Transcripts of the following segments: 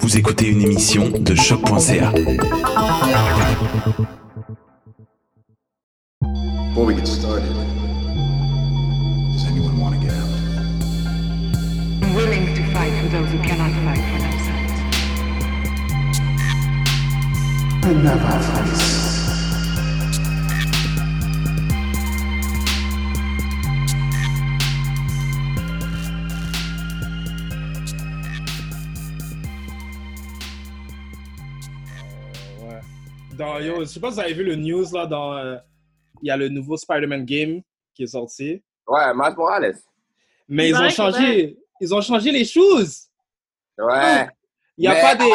Vous écoutez une émission de choc.ca. Before we get started, does anyone want to get out? I'm willing to fight for those who cannot fight for themselves. Ouais. Dans, yo, je sais pas si vous avez vu le news là, dans. euh, Il y a le nouveau Spider-Man game qui est sorti. Ouais, Miles Morales. Mais Il ils ont changé. Ils ont changé les choses. Ouais. Il n'y a Mais- pas des.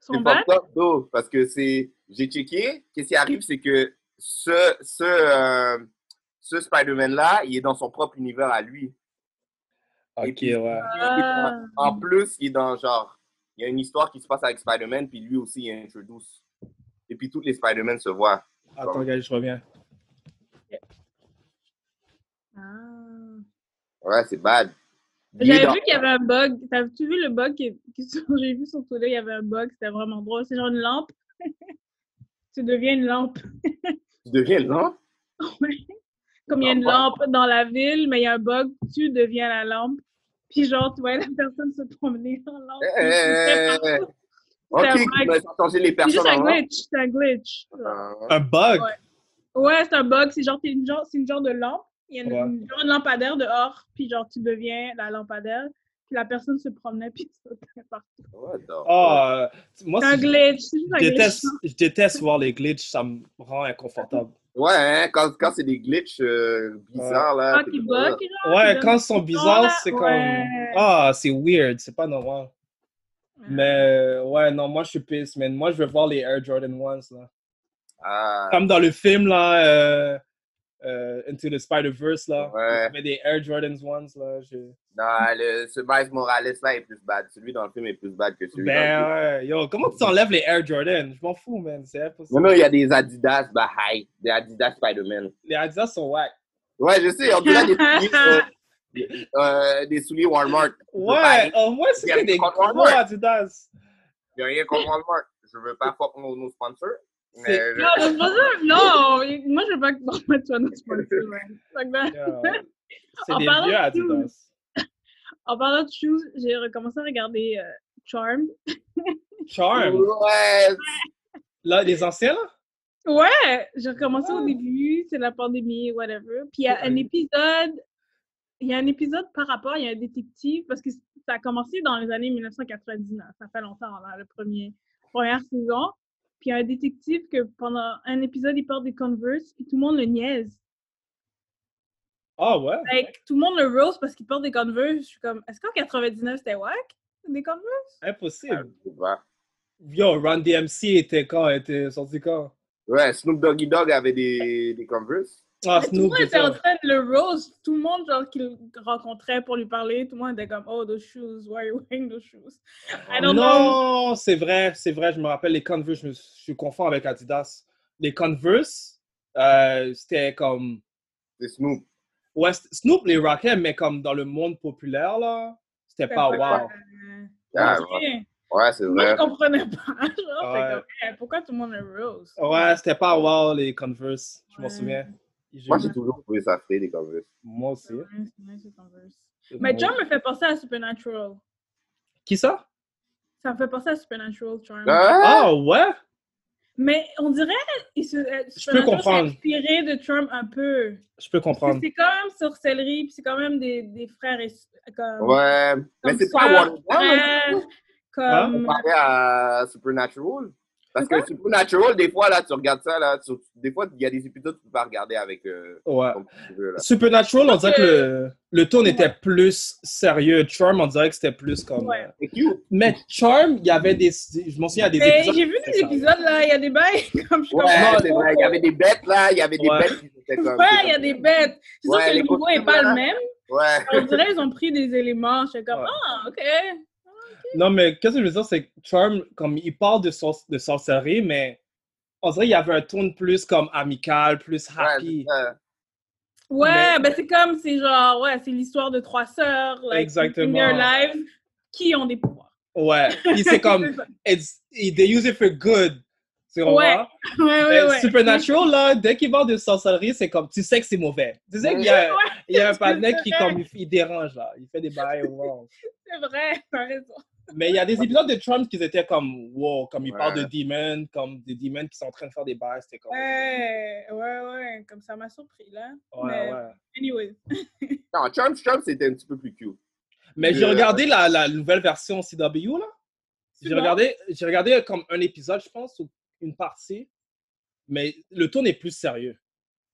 Son C'est pas top, though, parce que c'est. J'ai checké. Qu'est-ce qui arrive, c'est que ce, ce, euh, ce Spider-Man-là, il est dans son propre univers à lui. Ok, puis, ouais. Ah. En plus, il est dans genre. Il y a une histoire qui se passe avec Spider-Man, puis lui aussi, il introduce. Et puis, tous les Spider-Man se voient. Attends, gars, je reviens. Ah. Ouais, c'est bad. J'avais dans- vu qu'il y avait un bug. T'as-tu vu le bug qui, qui j'ai vu sur Twitter, il y avait un bug, c'était vraiment drôle. C'est genre une lampe. tu deviens une lampe. Tu deviens lent. Ouais. Comme il y a une lampe dans la ville, mais il y a un bug, tu deviens la lampe. Puis genre, tu vois la personne se promener en lampe. Eh, eh, eh, eh. Ok, C'est tu changer les C'est personnes juste un en lent. glitch. C'est un glitch. Ah, Un bug? Ouais. Ouais, c'est un bug. C'est genre, une genre, c'est une genre de lampe. Il y a une, Ouais. une genre de lampadaire dehors, puis genre, tu deviens la lampadaire. Puis la personne se promenait, puis ça sautait partout. what the Ah, euh, moi, C'est un glitch. C'est un je glitch. déteste, je déteste voir les glitches, ça me rend inconfortable. Ouais, hein, quand, quand c'est des glitches euh, bizarres, là. Ah, qui comme, bug, ah. genre, Ouais, quand ils sont bizarres, c'est comme. Ouais. Ah, c'est weird, c'est pas normal. Mais ouais, non, moi je suis pisse, man. Moi je veux voir les Air Jordan 1s là. Ah, Comme dans le film là, euh, euh, Into the Spider-Verse là. Ouais. Mais des Air Jordans 1s là. je- non, le, ce Miles Morales-là est plus bad. Celui dans le film est plus bad que celui dans le Ben film. ouais, yo, comment tu t'enlèves les Air Jordan? Je m'en fous, man. C'est impossible. Non, non, il y a des Adidas, bah, hi, des Adidas Spider-Man. Les Adidas sont whack. Ouais, je sais, on dirait des euh, des- euh, des souliers Walmart. Ouais, au moins que des contre gros Walmart. Adidas. Il n'y a rien contre Walmart. Je veux pas fuck nos, nos sponsors. Mais C'est- Non, ça. Non, moi, je veux pas que Norman soit notre sponsor. C'est En des parlant vieux de Adidas. En parlant de shoes, j'ai recommencé à regarder euh, Charmed. Charm. ouais, Là, les anciens là? Ouais, j'ai recommencé au début, c'est la pandémie, whatever. Puis il y a un épisode, il y a un épisode par rapport, il y a un détective, parce que ça a commencé dans les années 1999, ça fait longtemps, là, le premier, première saison. Puis il y a un détective que pendant un épisode, il porte des Converse, puis tout le monde le niaise. Ah ouais? Like, tout le monde le rose parce qu'il porte des Converse. Je suis comme, est-ce qu'en 99 c'était wack? Des Converse? Impossible. Yo, Run DMC était quand? était sorti quand? Ouais, Snoop Doggy Dogg avait des, des Converse. Ah, tout le monde c'est était en train de le rose. Tout le monde, genre, qu'il rencontrait pour lui parler, tout le monde était comme, oh, those shoes, why are you wearing those shoes? I don't know. Non, c'est vrai, c'est vrai, je me rappelle les Converse, je me suis confond avec Adidas. Les Converse, euh, c'était comme. C'est Snoop. Ouais, Snoop les rockait, mais comme dans le monde populaire, là, c'était pas pas wow. Ah, Ok. ouais. Ouais, c'est Moi, vrai. je comprenais pas. Genre, Ouais. comme, eh, pourquoi tout le monde le rose? Ouais, c'était pas wow les Converse, je m'en Ouais. souviens. Moi, j'ai toujours trouvé ça frais, les Converse. Moi aussi. Mais John me fait penser à Supernatural. Qui ça? Ça me fait penser à Supernatural Charm. Ah ouais? Mais on dirait il se, euh, peux Supernatural s'est comprendre. inspiré de Charm un peu. Je peux comprendre. C'est quand même sorcellerie, puis c'est quand même des, des frères et comme. Ouais, mais comme c'est pas sœurs, Waterworld. frères, comme. Comparé à Supernatural. Parce que Supernatural, des fois, là, tu regardes ça, là, tu- des fois, il y a des épisodes que tu peux pas regarder avec. Euh, Ouais. là. Supernatural, on dirait que le, le tone était plus sérieux. Charm, on dirait que c'était plus comme. Ouais. euh, Mais Charm, il y avait des. Je m'en souviens, il y a des Mais épisodes. j'ai vu des ça. épisodes là, il y a des bails comme je Ouais, vrai, il y avait des bêtes, là, il y avait des Ouais. bêtes qui étaient comme. Ouais, il y a des bêtes. C'est sûr que le niveau est costumes, pas là. le même. Ouais. On dirait qu'ils ont pris des éléments. Je suis comme, Ouais. ah, ok. Non, mais qu'est-ce que je veux dire, c'est que Charm, comme il parle de, sor- de sorcellerie, mais on dirait qu'il y avait un ton plus comme amical, plus happy. Ouais, ben c'est comme, c'est genre, ouais, c'est l'histoire de trois sœurs, like, Exactement. in their lives, qui ont des pouvoirs. Ouais. Puis c'est comme. it's, they use it for good. Tu? Ouais. Ouais, ouais, Mais ouais. Supernatural, là, dès qu'il parle de sorcellerie, c'est comme, tu sais que c'est mauvais. Tu sais qu'il y a, il y a un panneau qui, comme, il, il dérange, là. Il fait des bails wrong. C'est vrai, t'as raison. Mais il y a des épisodes de Trump qui étaient comme, wow, comme il Ouais. parle de demons, comme des demons qui sont en train de faire des bails. C'était comme. Ouais, ouais, ouais, comme ça m'a surpris, là. Ouais, Mais, ouais. Anyway. Non, Charm, Charm, c'était un petit peu plus cute. Mais j'ai Euh, regardé la, la nouvelle version CW, là. J'ai regardé, j'ai regardé comme un épisode, je pense, ou une partie. Mais le ton est plus sérieux.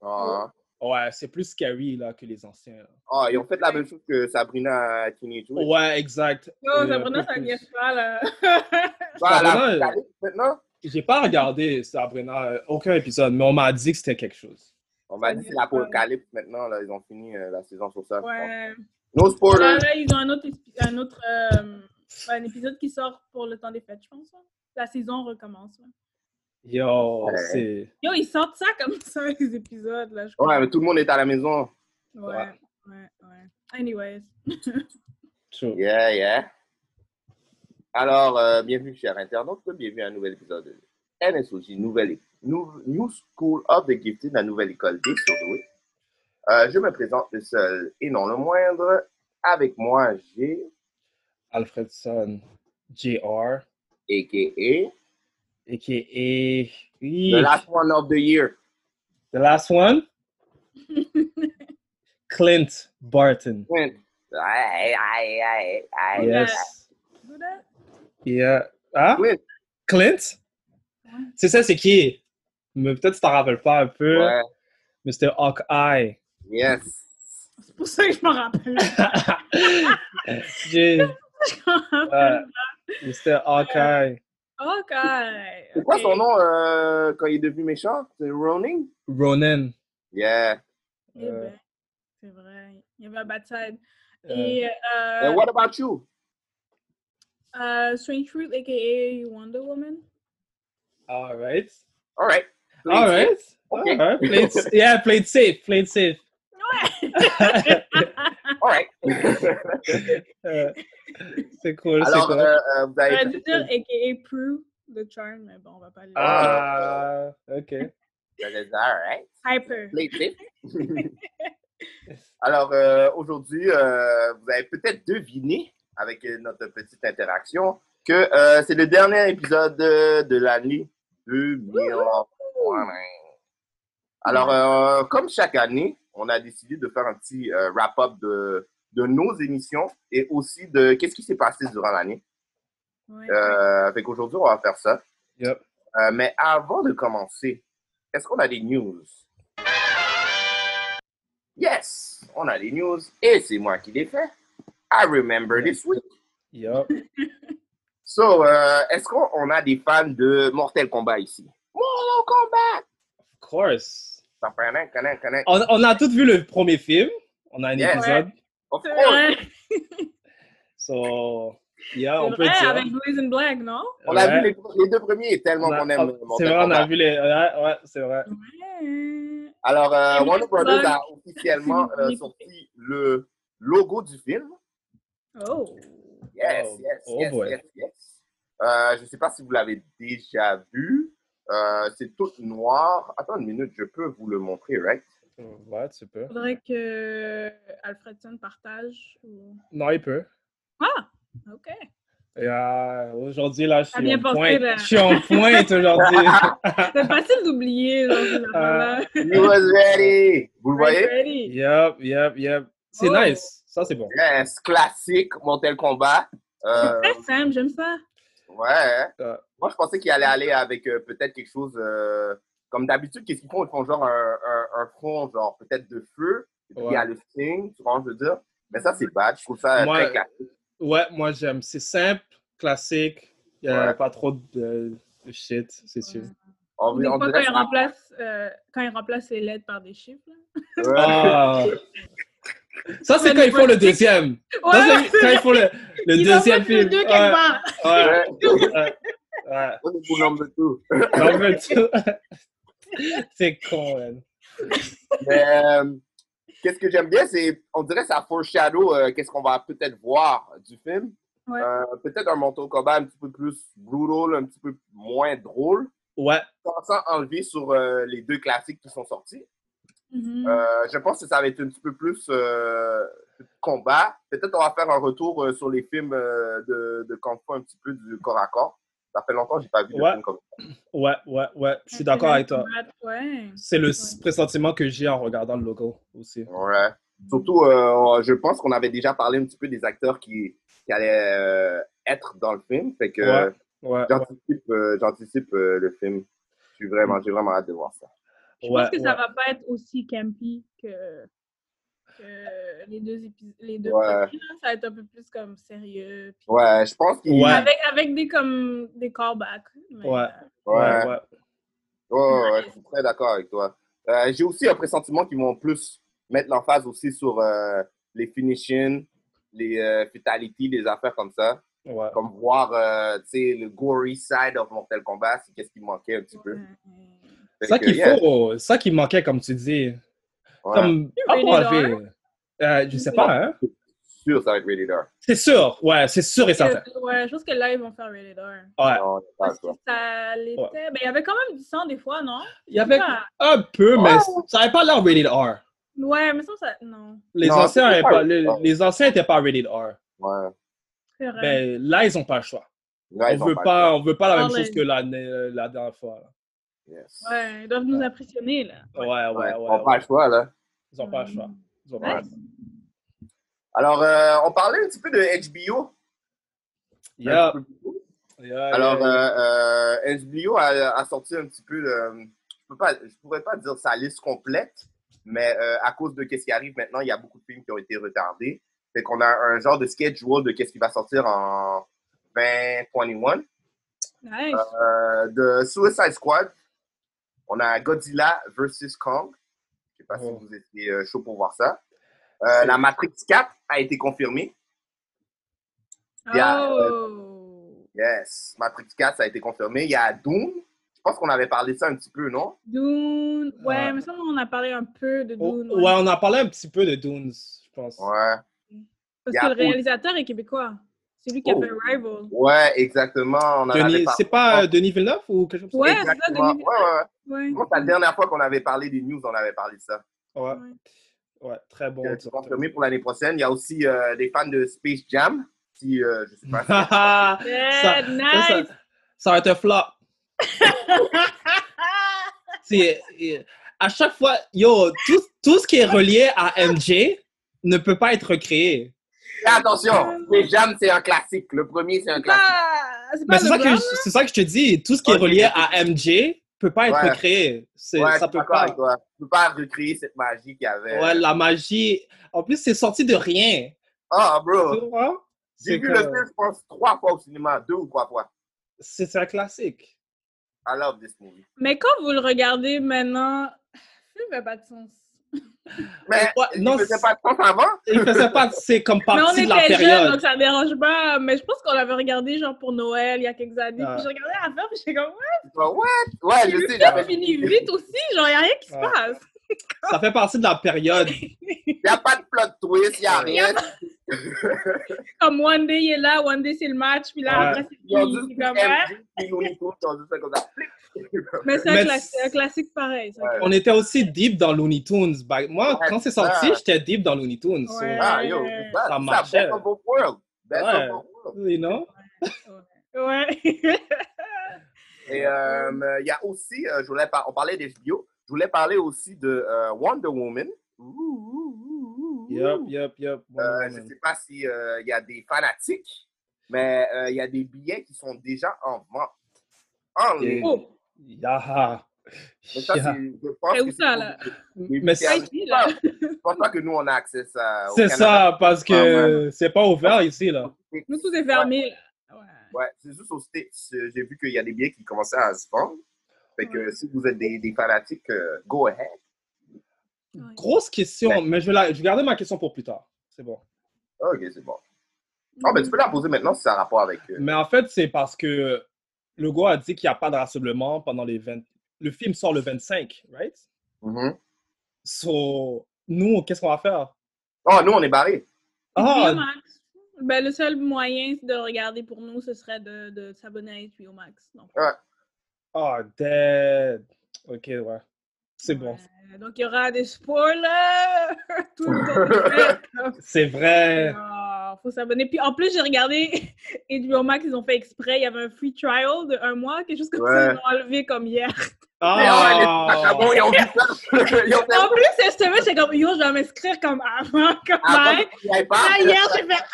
Ah, Ouais, c'est plus scary, là, que les anciens. là. Ah, ils ont fait la même chose que Sabrina Teenage Witch. Ouais, exact. Yo, Euh, Sabrina, ça plus. niaise pas, là. Bah, Sabrina, la- maintenant, J'ai pas regardé Sabrina, euh, aucun épisode, mais on m'a dit que c'était quelque chose. on m'a dit que c'est l'apocalypse maintenant, là, ils ont fini euh, la saison sur ça. ouais. No Là, spoilers. là, ils ont un autre, un autre euh, un épisode qui sort pour le temps des fêtes, je pense. hein. La saison recommence. là. Yo, Ouais. c'est. Yo, ils sortent ça comme ça, les épisodes. Là, je Ouais, mais tout le monde est à la maison. Ouais, ouais, ouais. Anyways. True. Yeah, yeah. Alors, euh, bienvenue, chers internautes. Bienvenue à un nouvel épisode de NSOG, nouvelle, nou- New School of the Gifted, la nouvelle école des surdoués. Euh, je me présente le seul et non le moindre. Avec moi, j'ai Alfredson Jr. a.k.a. a.k.a. The Last One of the Year. The last one? Clint Barton. Clint. Aïe, aïe, aïe, aïe. Yes. Do that? Yeah. Ah? Clint. Clint? C'est ça, c'est qui? Mais peut-être tu t'en rappelles pas un peu. Ouais. Mr. Hawkeye. Yes. C'est pour ça que je m'en rappelle. J'ai. Je m'en Ouais. Mr. Hawkeye. Ok. C'est quoi ok. son nom euh, quand il est devenu méchant? C'est Ronin? Ronan. Yeah. Eh Euh, ben, c'est vrai. Il y avait un bad side. Euh, Et And euh, what about you? euh, Strange Fruit, a.k.a. Wonder Woman. All right. All right. All right. Okay. All right. Played, yeah, played safe. Played safe. All right. Euh, c'est cool, c'est Alors, cool. euh, euh, vous avez J'aurais dû dire a.k.a. Prue, The Charm, mais bon, on va pas aller. Ah, ok. Avez dit, all right. Hyper. Alors, euh, aujourd'hui, euh, vous avez peut-être deviné, avec notre petite interaction, que euh, c'est le dernier épisode de, de l'année 2020. Alors, euh, comme chaque année, on a décidé de faire un petit euh, wrap-up de, de nos émissions et aussi de qu'est-ce qui s'est passé durant l'année. Ouais. Euh, fait qu'aujourd'hui, on va faire ça. Yep. Euh, mais avant de commencer, est-ce qu'on a des news? Yes, on a les news et c'est moi qui les fais. I remember this week. Yup. So, euh, est-ce qu'on on a des fans de Mortal Kombat ici? Mortal Kombat! Of course. Ça fait un connect, connect. On, on a tous vu le premier film. On a un Yes. épisode. Of C'est course. vrai, So, yeah, on peut vrai dire. avec Blaze and Black, non? On a Ouais. vu les, les deux premiers tellement qu'on aime C'est vrai, on a vu les. Ouais, ouais, c'est vrai. Ouais. Alors, euh, Warner Brothers a officiellement euh, sorti le logo du film. Oh. Yes, Oh, yes, oh yes, yes. Euh, je ne sais pas si vous l'avez déjà vu. Euh, c'est tout noir. Attends une minute, je peux vous le montrer, right? Ouais, tu peux. Faudrait que Alfredson partage. ou- Non, il peut. Ah, ok. Euh, aujourd'hui, là, je suis en pointe. là. Je suis en pointe aujourd'hui. C'est facile d'oublier, affaires-là. He was ready! Vous le voyez? Ready. Yep, yep, yep. C'est Oh. nice. Ça, c'est bon. Yes, classique Mortal Kombat. Euh, Très simple, j'aime ça. ouais. Euh. Moi, je pensais qu'il allait aller avec euh, peut-être quelque chose euh, comme d'habitude. Qu'est-ce qu'ils font? Ils font genre un, un, un fond, genre peut-être de feu. Et puis il y a le signe, tu vois je veux dire? Mais ça, c'est bad. Je trouve ça Moi, très classique. Ouais, moi, j'aime. C'est simple, classique. Il n'y a Ouais. pas trop de, de shit, c'est sûr. On, Des on fois, quand il ça- remplace, euh, quand il remplace les lettres par des chiffres. là. Ah. Ça, c'est quand il faut le deuxième. Ça, Ouais, c'est quand il faut le, le Ils deuxième film. deux quelque Ouais, ouais, Ouais. On est pour number two. En fait, c'est con, man. Mais euh, qu'est-ce que j'aime bien, c'est, on dirait que ça foreshadow euh, qu'est-ce qu'on va peut-être voir du film. Ouais. Euh, peut-être un Mortal Kombat un petit peu plus brutal, un petit peu moins drôle, Ouais, sans enlever sur euh, les deux classiques qui sont sortis. Mhm. Euh, je pense que ça va être un petit peu plus euh, de combat. Peut-être on va faire un retour euh, sur les films euh, de, de Kung Fu un petit peu du corps à corps. Ça fait longtemps que j'ai pas vu de Ouais. film comme ça. ouais, ouais, ouais. Je suis d'accord avec toi. Ouais. C'est le Ouais. pressentiment que j'ai en regardant le logo aussi. Ouais. Surtout, euh, je pense qu'on avait déjà parlé un petit peu des acteurs qui, qui allaient euh, être dans le film. Fait que Ouais, ouais, ouais. j'anticipe, euh, j'anticipe euh, le film. Je suis vraiment, j'ai vraiment hâte de voir ça. Je Ouais, pense que ça ouais. va pas être aussi campy que, les deux épisodes, les deux Ouais. premiers. là. Ça va être un peu plus comme sérieux. puis Ouais, je pense qu'il. Ouais. Avec, avec des comme des callbacks. mais, Ouais. euh, Ouais. Ouais, ouais. Ouais, ouais, ouais, je suis très d'accord avec toi. Euh, j'ai aussi un pressentiment qu'ils vont plus mettre l'emphase aussi sur euh, les finishings, les euh, fatalities, des affaires comme ça. Ouais. Comme voir, euh, tu sais, le gory side of Mortal Kombat, c'est qu'est-ce qui manquait un petit peu. ça qu'il yeah, faut, c'est ça qui manquait, comme tu dis. Ouais. Comme, pas pour enlever. Euh, je sais pas, hein. sûr, ça va être rated R. C'est sûr, ouais, c'est sûr et certain. Euh, Ouais, je pense que là, ils vont faire Rated R. Ouais. Non, c'est pas Parce que ça. l'était. Ben, il y avait quand même du sang des fois, non? Il y avait Ouais. un peu, mais Oh! ça n'avait pas l'air rated R. Ouais, mais ça, ça. Non. Les Non, anciens c'était avaient pas les, anciens n'étaient pas rated R. Ouais. C'est vrai. Ben, là, ils n'ont pas le choix. Là, on veut pas, on veut pas la même Ah, chose que la, la dernière fois. là. Yes. Ouais, ils doivent nous impressionner, là. Ouais, ouais, ouais. Ouais, ouais, on n'a pas le choix, là. Ils n'ont pas le choix. Ils ont pas le choix. Alors, euh, on parlait un petit peu de HBO. Yeah. Yeah, Alors, yeah, yeah. euh, euh, HBO a, a sorti un petit peu, le- je peux pas, je pourrais pas dire sa liste complète, mais euh, à cause de qu'est-ce qui arrive maintenant, il y a beaucoup de films qui ont été retardés. Fait qu'on a un genre de schedule de qu'est-ce qui va sortir en 2021. Nice. Euh, de Suicide Squad, on a Godzilla vs. Kong. Je sais pas Oh. si vous étiez euh, chaud pour voir ça. Euh, la Matrix 4 a été confirmée. il y a, Oh! Yes, Matrix 4, ça a été confirmé. Il y a Doom. Je pense qu'on avait parlé de ça un petit peu, non? Dune. Ouais, mais ça, on a parlé un peu de Oh, Dune. ouais, on a parlé un petit peu de Dunes, je pense. Ouais. Parce que le réalisateur est québécois. C'est lui qui a Oh. fait Rival. Ouais, exactement. On Denis-. C'est pas euh, Denis Villeneuve ou quelque chose comme Ouais, c'est ça, Exactement. Denis Ouais, ouais, ouais. La dernière fois qu'on avait parlé des news, on avait parlé de ça. ça? Ouais. Ouais. très bon. C'est confirmé pour l'année prochaine? Il y a aussi euh, des fans de Space Jam. Si, euh, je sais pas. ça, Yeah, ça, nice! ça- ça va être un flop. C'est, euh, à chaque fois, yo, tout, tout ce qui est relié à MJ ne peut pas être recréé. Et attention, Space Jam, c'est un classique. Le premier, c'est un classique. Ah, c'est pas c'est ça, que je, c'est ça que je te dis. Tout ce qui est relié à MJ peut pas être Ouais. recréé. C'est- Ouais, ça peut pas. avec toi. Tu peux pas recréer cette magie qu'il y avait. Ouais, la magie. En plus, c'est sorti de rien. Ah, Tu bro. J'ai vu que- le film, je pense, trois fois au cinéma, deux ou trois fois. C'est c'est un classique. I love this movie. Mais quand vous le regardez maintenant, le film n'a pas de sens. Mais Ouais, il non, faisait c'est- pas de sens avant. Il faisait pas, c'est comme Mais on partie de la était jeunes, période. donc ça dérange pas. Mais je pense qu'on l'avait regardé genre pour Noël il y a quelques années. Puis je regardais la fin, puis j'étais comme, ouais, What? Ouais, je le sais, j'avais finit vite aussi. Genre, il n'y a rien qui se Ouais. passe. Ça fait partie de la période. Il n'y a pas de plot twist, il n'y a Ouais. rien. Comme One Day, il est là, One Day, c'est le match. Puis là, Ouais. après, c'est Ils ont fini. ouais. Ils ont comme ça. Mais c'est un, classique pareil. Ouais. On était aussi deep dans Looney Tunes. Bah, moi, Ouais, quand c'est sorti, j'étais deep dans Looney Tunes. so. Ah, yo, Ouais. ça, marchait. best of both worlds. Best Ouais. worlds. you know? Ouais. Et euh, il y a aussi, euh, je voulais par- on parlait d'HBO, je voulais parler aussi de euh, Wonder Woman. Ouh, ouh, ouh, ouh, ouh. Yup, yup, yup. Wonder Euh, je ne sais pas s'il y a des fanatiques, mais euh, il y a des billets qui sont déjà en vente. En ligne. Oh, Yeah. Mais ça, Yeah. je pense où ça, là? Mais c'est- pas que nous, on a accès à ça. C'est ça, parce que c'est pas ouvert ici, là. Nous, tout est fermé. Ouais. Ouais, c'est juste au States. J'ai vu qu'il y a des billets qui commençaient à se vendre. Fait que Ouais. si vous êtes des, des fanatiques, euh, go ahead. Ouais. Grosse question, mais je vais, la- je vais garder ma question pour plus tard. C'est bon. Ok, c'est bon. Oh, ben, tu peux la poser maintenant si ça a rapport avec. euh, Mais en fait, c'est parce que le gars a dit qu'il n'y a pas de rassemblement pendant les 20. Le film sort le 25, right? mhm. So, nous, qu'est-ce qu'on va faire? Oh, nous, on est barrés. Ah. Ben, le seul moyen de regarder pour nous, ce serait de, de s'abonner à HBO Max. Donc, Ouais. ah, dead. Ok, ouais. C'est bon. euh, donc il y aura des spoilers tout le temps. C'est vrai. Ah, faut s'abonner. Puis en plus, j'ai regardé HBO Max, ils ont fait exprès. Il y avait un free trial de un mois, quelque chose comme ça. Ouais. Ils l'ont enlevé comme hier. Mais ouais, les Ah, Pachabons, ils ont vu ça. Ils ont fait En plus, cette semaine, j'étais comme yo, je vais m'inscrire comme avant. Comme pas. Là, hier, j'ai fait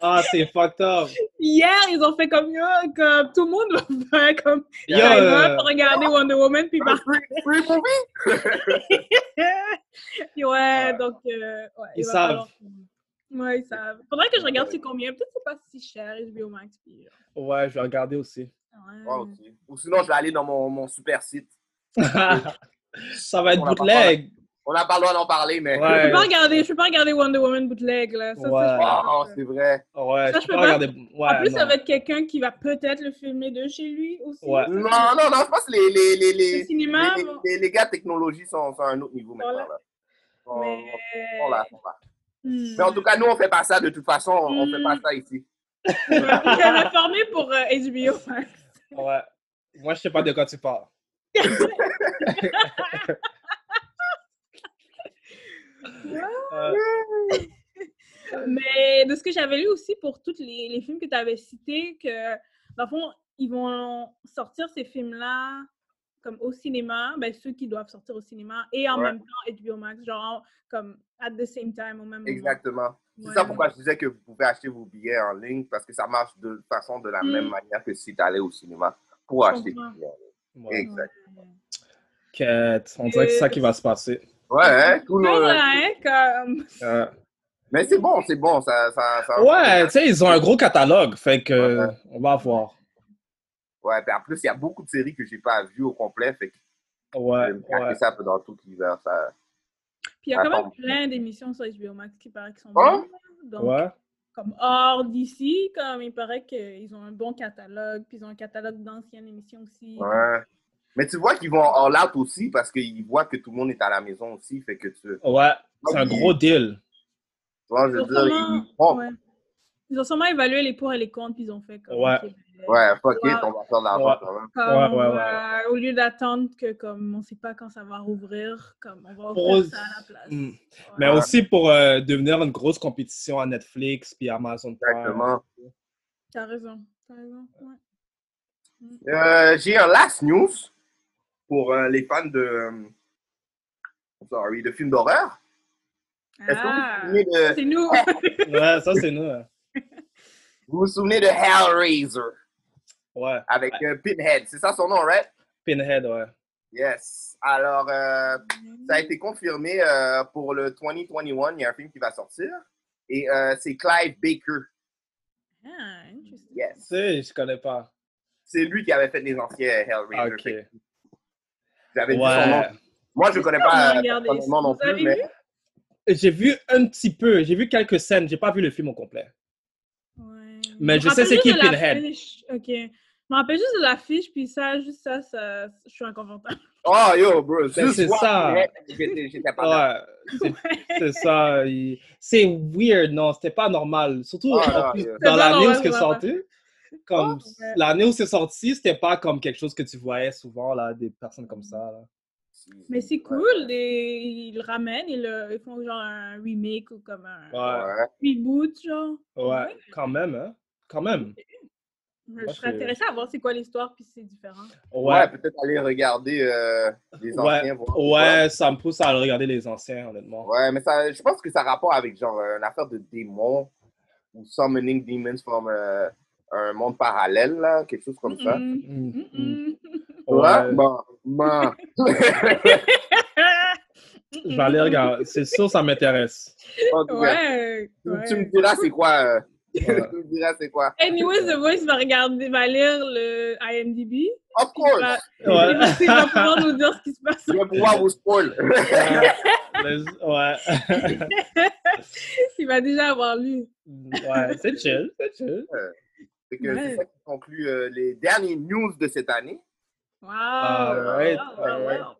ah, c'est fucked up. Hier, ils ont fait comme yo, comme tout le monde va faire comme Yo, euh, pour regarder Wonder Woman puis par- Free, free movie. ouais, donc euh, ouais, Ils il savent. falloir- Ouais, ils savent. Faudrait que je regarde c'est combien. Peut-être que c'est pas si cher HBO Max. Puis, euh, Ouais, je vais regarder aussi. ouais. Ou sinon, je vais aller dans mon, mon super site. Ça va être bootleg. On n'a pas le droit d'en parler, mais. Je peux pas regarder, je peux pas regarder Wonder Woman bootleg là. Ça, ça, Ouais. Oh, faire. c'est vrai. Ouais, Ça, je peux pas regarder. Ouais, en plus, non. ça va être quelqu'un qui va peut-être le filmer de chez lui aussi. Ouais. Ça, Non, non, non, je pense que les, les, les, les, Le cinéma, les, bon. les- les gars de technologie sont, sont à un autre niveau maintenant. Voilà. Là. On, Mais... on l'a, on l'a. Hmm. Mais en tout cas, nous, on fait pas ça de toute façon. On Mm. fait pas ça ici. Je vais réformer pour euh, HBO Max. Ouais. Moi, je sais pas de quoi tu parles. Euh, Mais de ce que j'avais lu aussi pour tous les, les films que tu avais cités, que dans le fond, ils vont sortir ces films-là comme au cinéma, ben, ceux qui doivent sortir au cinéma, et en Ouais. même temps HBO Max, genre comme at the same time, au même moment. Exactement. C'est Ouais. ça pourquoi je disais que vous pouvez acheter vos billets en ligne parce que ça marche de façon de la Mm. même manière que si tu allais au cinéma pour acheter des billets en ligne. ouais. Exact. Quête. On dirait que c'est ça qui va se passer. Ouais, hein, tout Ouais, le- hein, comme... Euh, Mais c'est bon, c'est bon. Ça, ça, ça- Ouais, tu sais, ils ont un gros catalogue. Fait que, Ouais. on va voir. Ouais, puis en plus, il y a beaucoup de séries que j'ai pas vues au complet. Fait que Ouais, ouais. ça un peu dans tout l'hiver. Ça... Puis il y a quand même plein d'émissions sur HBO Max qui paraît qui sont Hein? bonnes. Donc, Ouais. comme hors d'ici, comme il paraît qu'ils ont un bon catalogue, puis ils ont un catalogue d'anciennes émissions aussi. Ouais. Mais tu vois qu'ils vont all out aussi parce qu'ils voient que tout le monde est à la maison aussi. Fait que tu. Ouais, c'est un gros deal. Tu vois, je Ils veux ont, dire, sûrement, ils font. ouais. Ils ont sûrement évalué les pour et les contre, puis ils ont fait comme. Ouais. ok, ben, Ouais, fuck it, on va faire de l'argent Ouais. quand même. comme, Ouais, ouais, ouais. euh, au lieu d'attendre que comme on sait pas quand ça va rouvrir, comme on va Pour- offrir ça à la place. Mm. Ouais. Mais aussi pour euh, devenir une grosse compétition à Netflix puis Amazon Prime. Exactement. T'as raison, t'as raison. Ouais. Euh, j'ai un last news pour euh, les fans de. euh, sorry, de films d'horreur. Ah, souvenez de. c'est nous. Ouais, ça c'est nous. hein. Vous vous souvenez de Hellraiser? Ouais. avec euh, Pinhead. C'est ça son nom, right? Pinhead, ouais. Yes. Alors, euh, ça a été confirmé euh, pour le 2021. Il y a un film qui va sortir. Et euh, c'est Clive Baker. Ah, interesting. Yes. Sais, je connais pas. C'est lui qui avait fait les anciens Hellraiser. Ok. Dit son nom. Moi, je ne connais pas personnellement non plus, mais? J'ai vu un petit peu, j'ai vu quelques scènes, j'ai pas vu le film au complet. Ouais. Mais je sais c'est qui Pinhead. Ok. Je me rappelle juste de l'affiche, puis ça, juste ça, ça, je suis inconfortable. Oh, yo, bro. Juste c'est ça. Pinhead, J'étais j'étais pas Ouais, c'est- ça. il- C'est weird, non, c'était pas normal. Surtout Ah, en plus, non, dans l'année où c'est ouais. sorti. Comme Ouais. l'année où c'est sorti, c'était pas comme quelque chose que tu voyais souvent, là, des personnes comme ça. Là. Mais c'est cool, les- ils le ramènent, ils, le- ils font genre un remake ou comme un Ouais, reboot, genre. ouais, quand même, hein. Quand même. Je Moi, serais intéressée à voir c'est quoi l'histoire, puis c'est différent. Ouais, Ouais, peut-être aller regarder euh, les anciens. ouais, voir. ouais, ça me pousse à regarder les anciens, honnêtement. Ouais, mais ça, je pense que ça a rapport avec genre une affaire de démons ou summoning demons from euh, un monde parallèle, là, quelque chose comme ça. Mm, mm. Ouais, bon, bon. Je vais aller regarder. C'est sûr, ça m'intéresse. Ouais, tu, ouais. tu me diras c'est quoi. euh, Ouais. tu me diras c'est quoi. Anyways, The Voice va regarder, va lire le IMDb. Of Il course, va, Ouais. il va- il va pouvoir nous dire ce qui se passe. je vais pouvoir vous spoil. Ouais. Il va déjà avoir lu. Ouais, c'est chill, c'est chill. Que Ouais. C'est ça qui conclut euh, les derniers news de cette année. Wow! Wow, alright. wow.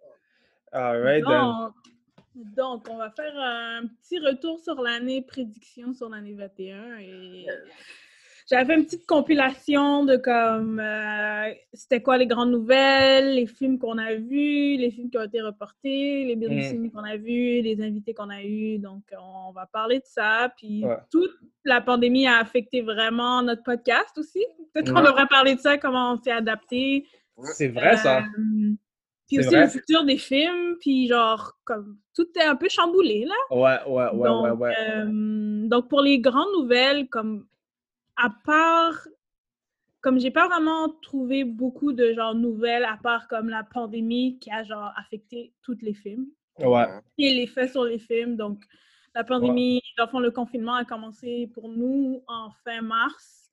Alright, then. Donc, donc, on va faire un petit retour sur l'année, prédiction sur l'année 21. Et j'avais fait une petite compilation de comme euh, c'était quoi les grandes nouvelles, les films qu'on a vus, les films qui ont été reportés, les Mm. business qu'on a vus, les invités qu'on a eus. Donc, on va parler de ça. Puis, Ouais. toute la pandémie a affecté vraiment notre podcast aussi. Peut-être qu'on Ouais. devrait parler de ça, comment on s'est adapté. C'est vrai, ça. Euh, puis aussi vrai. le futur des films, puis genre, comme, tout est un peu chamboulé, là. Ouais, ouais, ouais, donc, ouais, ouais. euh, donc, pour les grandes nouvelles, comme, à part, comme j'ai pas vraiment trouvé beaucoup de, genre, nouvelles, à part, comme, la pandémie qui a, genre, affecté tous les films Ouais, et l'effet sur les films. Donc, la pandémie, dans le confinement a commencé pour nous en fin mars.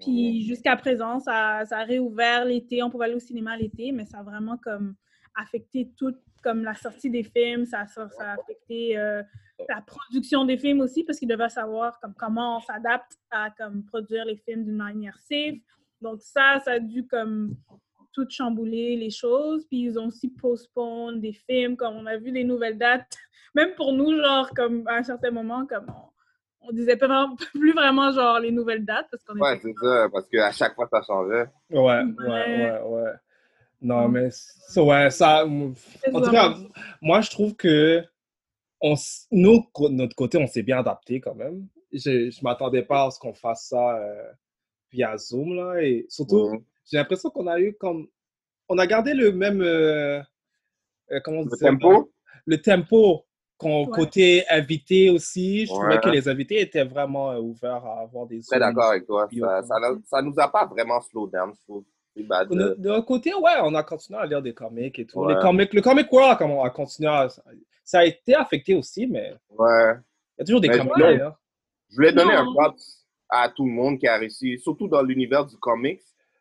Puis jusqu'à présent, ça, ça a réouvert l'été. On pouvait aller au cinéma l'été, mais ça a vraiment comme affecté tout, comme la sortie des films. Ça a affecté euh, la production des films aussi, parce qu'ils devaient savoir comme, comment on s'adapte à comme, produire les films d'une manière safe. Donc ça, ça a dû comme tout chambouler les choses. Puis ils ont aussi postpone des films, comme on a vu des nouvelles dates. Même pour nous, genre, comme à un certain moment, comme on, on disait pas vraiment- plus vraiment, genre, les nouvelles dates, parce qu'on Ouais, c'est ça, parce qu'à chaque fois, ça changeait. ouais, ouais, ouais, ouais. Non, mais ouais, ça. En tout cas, moi, je trouve que on, nous, notre côté, on s'est bien adapté quand même. Je ne m'attendais pas à ce qu'on fasse ça euh, via Zoom, là. Et surtout, j'ai l'impression qu'on a eu comme. On a gardé le même. euh, euh, comment on Le tempo? Le tempo. qu'on- Ouais. Côté invité aussi, je trouvais que les invités étaient vraiment euh, ouverts à avoir des Très d'accord avec toi. Ça, ça, ça nous a pas vraiment slow down, je trouve. De, de notre côté, ouais, on a continué à lire des comics et tout. Ouais. Les comics, le comic world a, a continué à. Ça a été affecté aussi, mais Ouais. il y a toujours des comics je voulais- là. Je voulais donner un props à tout le monde qui a réussi, surtout dans l'univers du comics,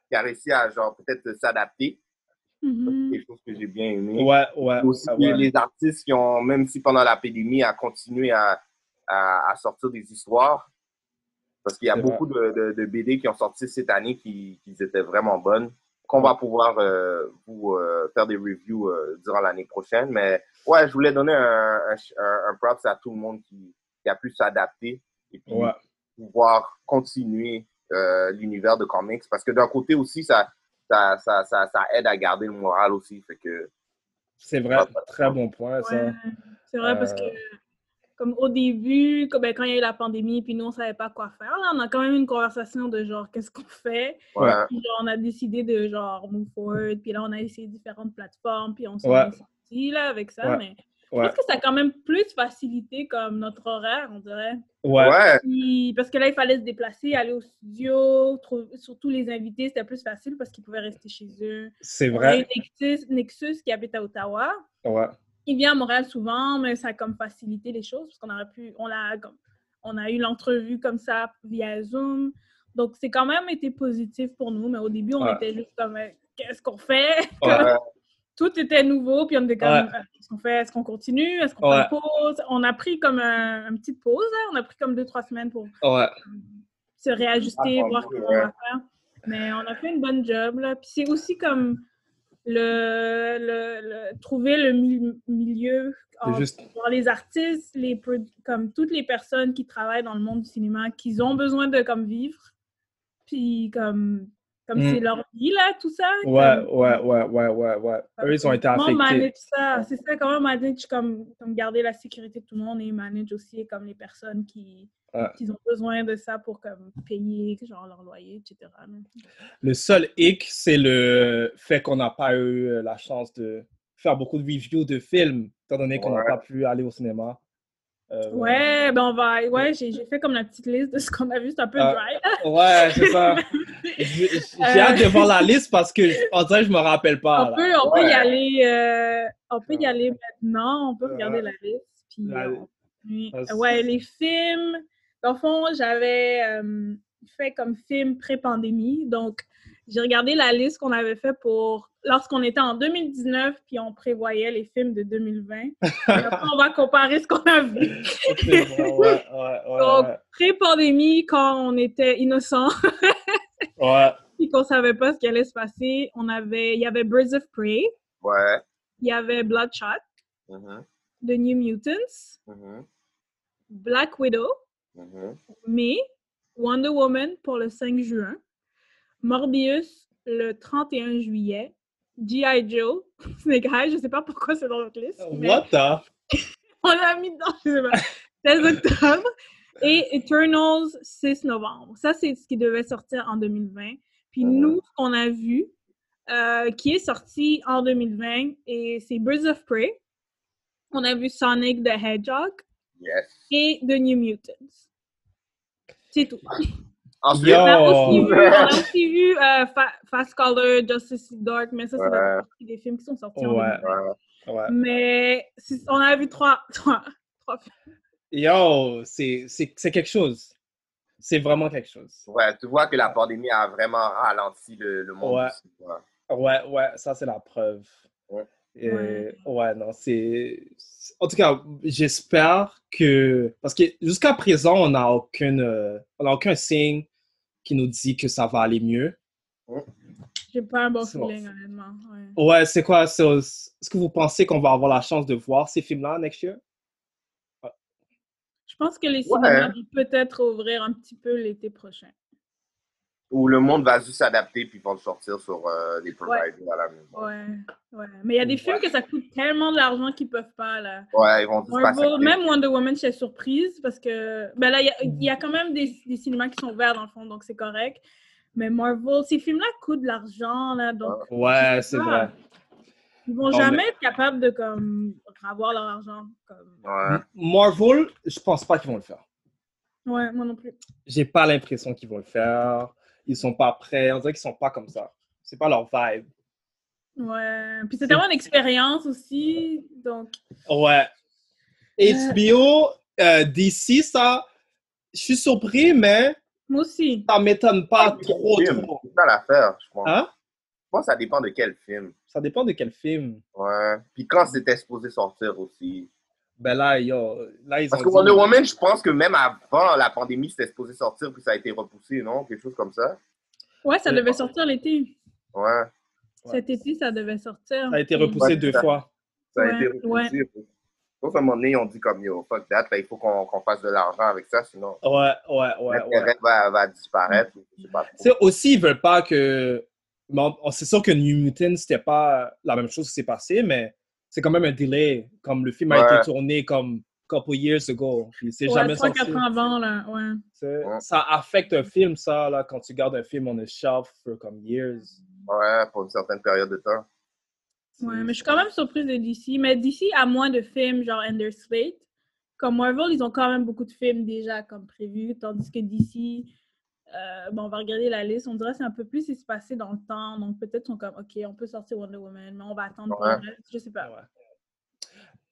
qui a réussi à genre peut-être s'adapter. C'est Mhm. quelque chose que j'ai bien aimé. Ouais, ouais. aussi ouais. les artistes qui ont, même si pendant la pandémie, a continué à, à, à sortir des histoires. Parce qu'il y a C'est beaucoup de, de, de BD qui ont sorti cette année qui, qui étaient vraiment bonnes, qu'on va pouvoir euh, vous euh, faire des reviews euh, durant l'année prochaine. Mais ouais, je voulais donner un, un, un props à tout le monde qui, qui a pu s'adapter et puis Ouais. pouvoir continuer euh, l'univers de comics. Parce que d'un côté aussi, ça, ça, ça, ça, ça aide à garder le moral aussi. Fait que, C'est vrai, très bon point, ça. Ouais, c'est vrai parce que, comme au début, comme, ben, quand il y a eu la pandémie, puis nous, on savait pas quoi faire, là, on a quand même eu une conversation de genre, qu'est-ce qu'on fait? ouais. Puis genre, on a décidé de genre, move forward, puis là, on a essayé différentes plateformes, puis on s'en Ouais. sorti, là, avec ça, Ouais. mais Je pense que ça a quand même plus facilité comme notre horaire, on dirait. Ouais. Puis- parce que là, il fallait se déplacer, aller au studio, trouver- surtout les invités, c'était plus facile parce qu'ils pouvaient rester chez eux. C'est On a eu vrai. Nexus, Nexus qui habite à Ottawa. Ouais. Il vient à Montréal souvent, mais ça a comme facilité les choses parce qu'on aurait pu, on comme, on a eu l'entrevue comme ça via Zoom. Donc, c'est quand même été positif pour nous, mais au début, on Ouais. était juste comme, euh, qu'est-ce qu'on fait? Ouais. Tout était nouveau, puis on était comme, Ouais. euh, qu'est-ce qu'on fait? Est-ce qu'on continue? Est-ce qu'on fait une pause? On a pris comme un, une petite pause, hein. on a pris comme deux, trois semaines pour Ouais. se réajuster, Ah, voir bon, comment ouais. on va faire. Mais on a fait une bonne job, là. Puis c'est aussi comme le, le, le- trouver le mi- milieu entre juste- les artistes, les comme toutes les personnes qui travaillent dans le monde du cinéma, qui ont besoin de comme vivre. Puis comme comme Mm. c'est leur vie là, tout ça. Ouais, comme- ouais, ouais, ouais, ouais, ouais. Eux, ils ont été Comment affectés. manage ça? C'est ça, comment manage comme, comme garder la sécurité de tout le monde et manage aussi comme les personnes qui, Ouais. qui ont besoin de ça pour comme payer genre leur loyer, etc. Le seul hic, c'est le fait qu'on n'a pas eu euh, la chance de faire beaucoup de reviews de films, étant donné qu'on n'a Ouais. pas pu aller au cinéma. Euh, Ouais, ben on va. Ouais, j'ai fait comme la petite liste de ce qu'on a vu, c'est un peu Ah. dry. Ouais, c'est ça. J'ai j'ai hâte de voir la liste parce que, on dirait que je me rappelle pas. On peut, on peut y aller, euh, on peut y aller maintenant, on peut Ouais. regarder la liste. Puis, La- euh, puis, c'est- ouais, les films. Dans le fond, j'avais euh, fait comme film pré-pandémie. Donc, j'ai regardé la liste qu'on avait fait pour lorsqu'on était en 2019, puis on prévoyait les films de 2020. Puis après, on va comparer ce qu'on a vu. C'est bon, ouais, ouais, ouais, Donc, pré-pandémie, quand on était innocents, Ouais. puis qu'on savait pas ce qui allait se passer, on avait, il y avait Birds of Prey, Ouais. il y avait Bloodshot, Mhm, The New Mutants, mhm, Black Widow, mhm. mais Wonder Woman pour le 5 juin, Morbius le 31 juillet, G.I. Joe, Snake Eye, je sais pas pourquoi c'est dans notre liste, mais What the? on l'a mis dedans, je sais pas, 16 octobre, et Eternals 6 novembre. Ça, c'est ce qui devait sortir en 2020. Puis Mhm. nous, ce qu'on a vu, euh, qui est sorti en 2020, et c'est Birds of Prey. On a vu Sonic the Hedgehog Yes. et The New Mutants. C'est tout. Ensuite! On a aussi vu, on a aussi vu euh, Fa- Fast Color, Justice Dark, mais ça, c'est Ouais. des films qui sont sortis en Ouais. 2020. ouais. Ouais. Mais on a vu trois, trois, trois films. Yo, c'est c'est- c'est quelque chose. C'est vraiment quelque chose. Ouais, tu vois que la pandémie a vraiment ralenti le, le monde. Ouais. aussi. Ouais, ouais, ça c'est la preuve. Ouais. Et- Ouais. ouais, non, c'est. En tout cas, j'espère que. Parce que jusqu'à présent, on n'a aucun, euh, on aucun signe qui nous dit que ça va aller mieux. J'ai pas un bon feeling, honnêtement. Ouais. Ouais, c'est quoi? Est-ce que vous pensez qu'on va avoir la chance de voir ces films-là next year? Je pense que les Ouais. cinémas vont peut-être ouvrir un petit peu l'été prochain. Où le monde va juste s'adapter puis ils vont le sortir sur euh, des providers à la maison. Ouais, ouais. Mais il y a des films que ça coûte tellement d'argent qu'ils peuvent pas, là. Ouais, ils vont juste Marvel, passer. même Wonder Woman, j'étais surprise parce que ben là, il y a- y, a quand même des, des cinémas qui sont ouverts dans le fond, donc c'est correct. Mais Marvel, ces films-là coûtent de l'argent, là, donc Ouais, c'est vrai. Ils vont Non, jamais mais- être capables de comme avoir leur argent. Comme... Ouais. Marvel, je pense pas qu'ils vont le faire. Ouais, moi non plus. J'ai pas l'impression qu'ils vont le faire. Ils sont pas prêts. On dirait qu'ils sont pas comme ça. C'est pas leur vibe. Ouais. Puis c'est tellement une expérience aussi, donc. Ouais. HBO, euh, DC, ça, je suis surpris, mais Moi aussi. ça m'étonne pas trop, Film, trop. C'est ça l'affaire, je pense. Hein? Je pense que ça dépend de quel film. Ça dépend de quel film. Ouais. Puis quand c'était supposé sortir aussi. Ben là, yo, là, ils Parce ont que dit- Wonder Woman, je pense que même avant la pandémie, c'était supposé sortir puis ça a été repoussé, non? Quelque chose comme ça. Ouais, ça devait sortir l'été. Ouais. Cet été, ça devait sortir. Ça a été repoussé Ouais, deux ça- fois. Ça a Ouais, été repoussé. ouais. Donc, à un moment donné, on dit comme yo, fuck that, là, il faut qu'on qu'on fasse de l'argent avec ça, sinon Ouais, ouais, ouais, ouais. l'intérêt va, va disparaître. Je sais pas trop. C'est aussi, ils veulent pas que. bon, c'est sûr que New Mutant, c'était pas la même chose qui s'est passé, mais c'est quand même un délai. Comme le film a été tourné comme couple years ago. C'est Ouais, jamais 3-4 sorti. ans avant, là. Ouais. C'est- Ouais. Ça affecte un film, ça, là, quand tu gardes un film on a shelf for comme years. Ouais, pour une certaine période de temps. Ouais, mais je suis quand même surprise de DC. Mais DC a moins de films, genre Ender Slate. Comme Marvel, ils ont quand même beaucoup de films déjà comme prévu, tandis que DC, euh, bon, on va regarder la liste, on dirait que c'est un peu plus espacé dans le temps. Donc peut-être sont comme, OK, on peut sortir Wonder Woman, mais on va attendre pour Ouais. reste. Je sais pas.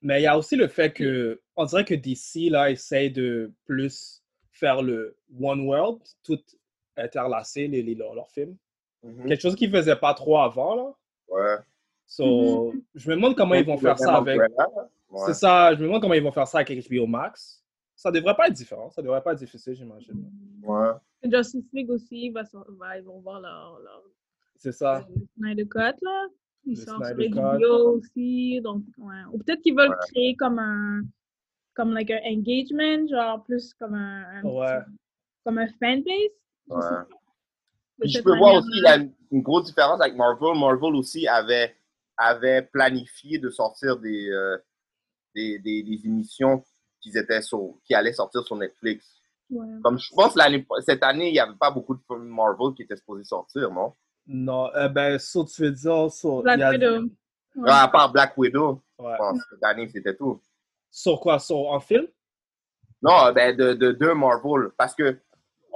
Mais il y a aussi le fait que, on dirait que DC, là, essaye de plus faire le One World, tout interlacé, les, les- leurs, leurs films. Mhm. Quelque chose qu'ils ne faisaient pas trop avant, là. Ouais. So, Je me demande comment ils vont faire ça avec... Ouais. C'est ça, je me demande comment ils vont faire ça avec HBO Max. Ça devrait pas être différent, ça devrait pas être difficile, j'imagine. Ouais. Justice League aussi, va, va- ils vont voir leur, leur C'est ça. Snyder Cut, là. Ils Le sortent sur les vidéos aussi. Donc, ouais. Ou peut-être qu'ils veulent Ouais. créer comme un, comme like un engagement, genre plus comme un, un Ouais. petit- comme un fanbase. Je Ouais. Puis peux voir aussi, il y a une, une grosse différence avec Marvel. Marvel aussi avait, avait planifié de sortir des, euh, des, des, des émissions qui, étaient sur, qui allaient sortir sur Netflix. Ouais. Comme je pense l'année cette année, il n'y avait pas beaucoup de films Marvel qui étaient supposés sortir, non? Non, euh, ben, ça, tu veux dire, sur, Black il y a- Widow. Ouais. Ah, à part Black Widow, Ouais. je pense. Cette année, c'était tout. sur quoi? Sur, en film? Non, ben de, de, de Marvel. Parce que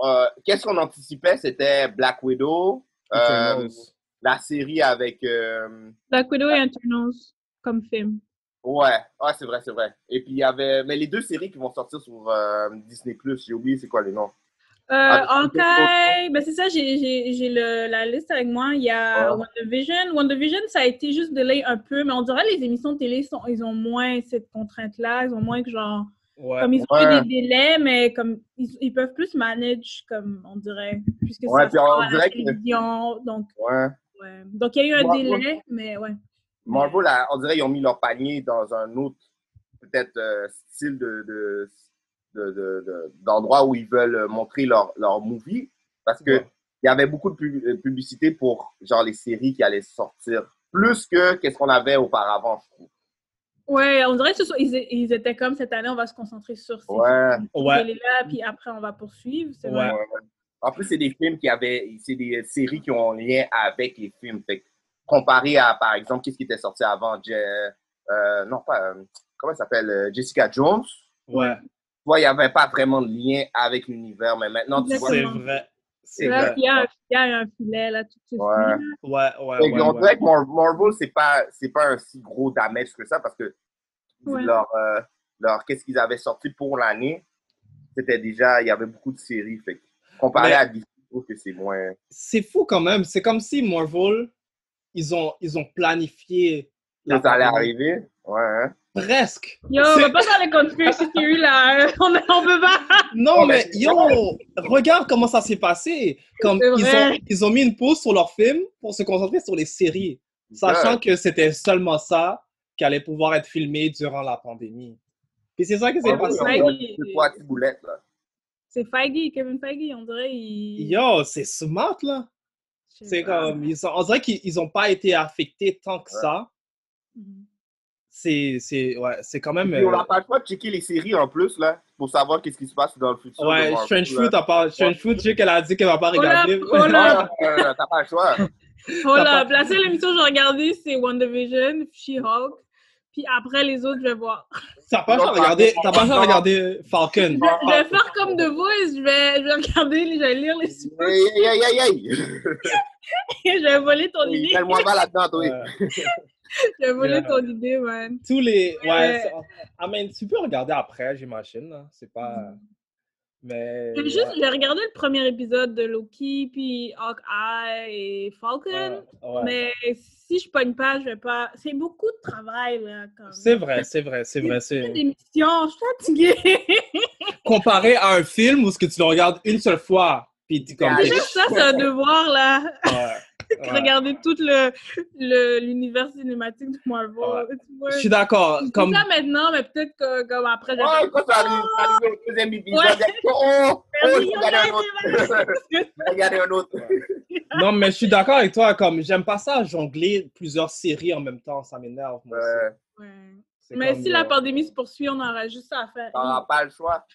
euh, qu'est-ce qu'on anticipait? C'était Black Widow, euh, la série avec. euh, Black Widow et Eternals comme film. Ouais, ouais c'est vrai, c'est vrai. Et puis il y avait. Mais les deux séries qui vont sortir sur euh, Disney, j'ai oublié c'est quoi les noms. Euh, Ah, Hawkeye, ben c'est ça, j'ai- j'ai j'ai le- la liste avec moi. Il y a Ouais. WandaVision. WandaVision, ça a été juste delay un peu, mais on dirait que les émissions de télé, sont, ils ont moins cette contrainte-là. Ils ont moins que genre. Ouais. Comme ils ont Ouais. eu des délais, mais comme ils, ils peuvent plus manage, comme on dirait, puisque Ouais, ça on à la dirait que- télévision. Donc, Ouais. ouais. donc, il y a eu un Moi- délai, mais ouais. Marvel, a- on dirait qu'ils ont mis leur panier dans un autre, peut-être, euh, style de, de, de, de- de- d'endroit où ils veulent montrer leur, leur movie. Parce que Ouais. il y avait beaucoup de pub- euh, publicité pour, genre, les séries qui allaient sortir. Plus que qu'est-ce qu'on avait auparavant, je trouve. Ouais, on dirait qu'ils ils, ils étaient comme cette année, on va se concentrer sur ces Ouais. Ouais. là puis après, on va poursuivre. C'est Ouais. vrai. En plus, c'est des films qui avaient, c'est des séries qui ont un lien avec les films. Fait que, comparé à, par exemple, qu'est-ce qui était sorti avant, Je- euh, non pas, euh, comment ça s'appelle, euh, Jessica Jones? Ouais. Tu vois, il n'y avait pas vraiment de lien avec l'univers, mais maintenant, tu vois. C'est vrai. C'est Là, vrai. il y, a un, il y a un filet là tout de suite. Ouais. Ouais, ouais, ouais. ouais. dirait que Mar- Marvel, c'est pas, c'est pas un si gros damage que ça parce que Ouais. leur, euh, leur, qu'est-ce qu'ils avaient sorti pour l'année, c'était déjà, il y avait beaucoup de séries. Fait que, comparé Mais- à DC, je trouve que c'est moins. C'est fou quand même. C'est comme si Marvel, ils ont, ils ont planifié Ça allait arriver? Ouais, hein. Presque. Yo, on va pas dans les conspiracy theories là. On, on peut pas. Non, mais mais- yo, regarde comment ça s'est passé. Comme C'est ils vrai. ont, ils ont mis une pause sur leur film pour se concentrer sur les séries, sachant que c'était seulement ça qui allait pouvoir être filmé durant la pandémie. Puis c'est ça qui s'est Marvel, passé. C'est Feige, Kevin Feige, on dirait. Il... Yo, c'est smart là. C'est pas. comme, ils sont, on dirait qu'ils n'ont pas été affectés tant que Ouais. ça. Mhm. C'est, c'est, ouais, c'est quand même. Puis on euh, n'a pas le choix de checker les séries en plus, là, pour savoir qu'est-ce qui se passe dans le futur. Ouais, Strange là. Fruit, à part, Strange Fruit, je sais qu'elle a dit qu'elle va pas là, regarder. oh là. Ah, euh, T'as pas le choix. Oh là, T'as pas- la seule émission que j'ai regardée, c'est WandaVision, She-Hulk. Puis après, les autres, je vais voir. T'as pas regardé, pardon, t'as pas pardon. regardé Falcon. Je, je vais faire comme The Voice, je vais, je vais regarder, je vais lire les sous, Aïe, aïe, aïe, aïe. je vais voler ton idée. tellement mal là-dedans, toi. Je vais voler Yeah. ton idée, man. Tous les. Ouais, Ouais. c'est- ah, mais tu peux regarder après, j'imagine. C'est pas. Mais. J'ai ouais. juste, j'ai regardé le premier épisode de Loki, puis Hawkeye et Falcon. Ouais, ouais. Mais si je pogne pas, je vais pas. C'est beaucoup de travail, là. C'est vrai, c'est vrai, c'est vrai. C'est des missions, je suis fatiguée. Comparé à un film où ce que tu le regardes une seule fois, puis tu comme. Déjà, ça, c'est un devoir, là. Ouais, ouais. Regarder tout le, le- l'univers cinématique de Marvel. Ouais. Tu vois, Je suis d'accord. je dis Comme... ça maintenant, mais peut-être que comme après, Ouais, faire- quand ça arrive, ça arrive au deuxième épisode, Ouais. oh, oh, Merci, je vais regarder un autre. Je vais regarder un autre. Non, mais je suis d'accord avec toi. Comme j'aime pas ça, jongler plusieurs séries en même temps, ça m'énerve. moi aussi. Ouais, Ouais. Mais si la euh, pandémie se poursuit, on aura juste ça à faire. t'auras pas le choix.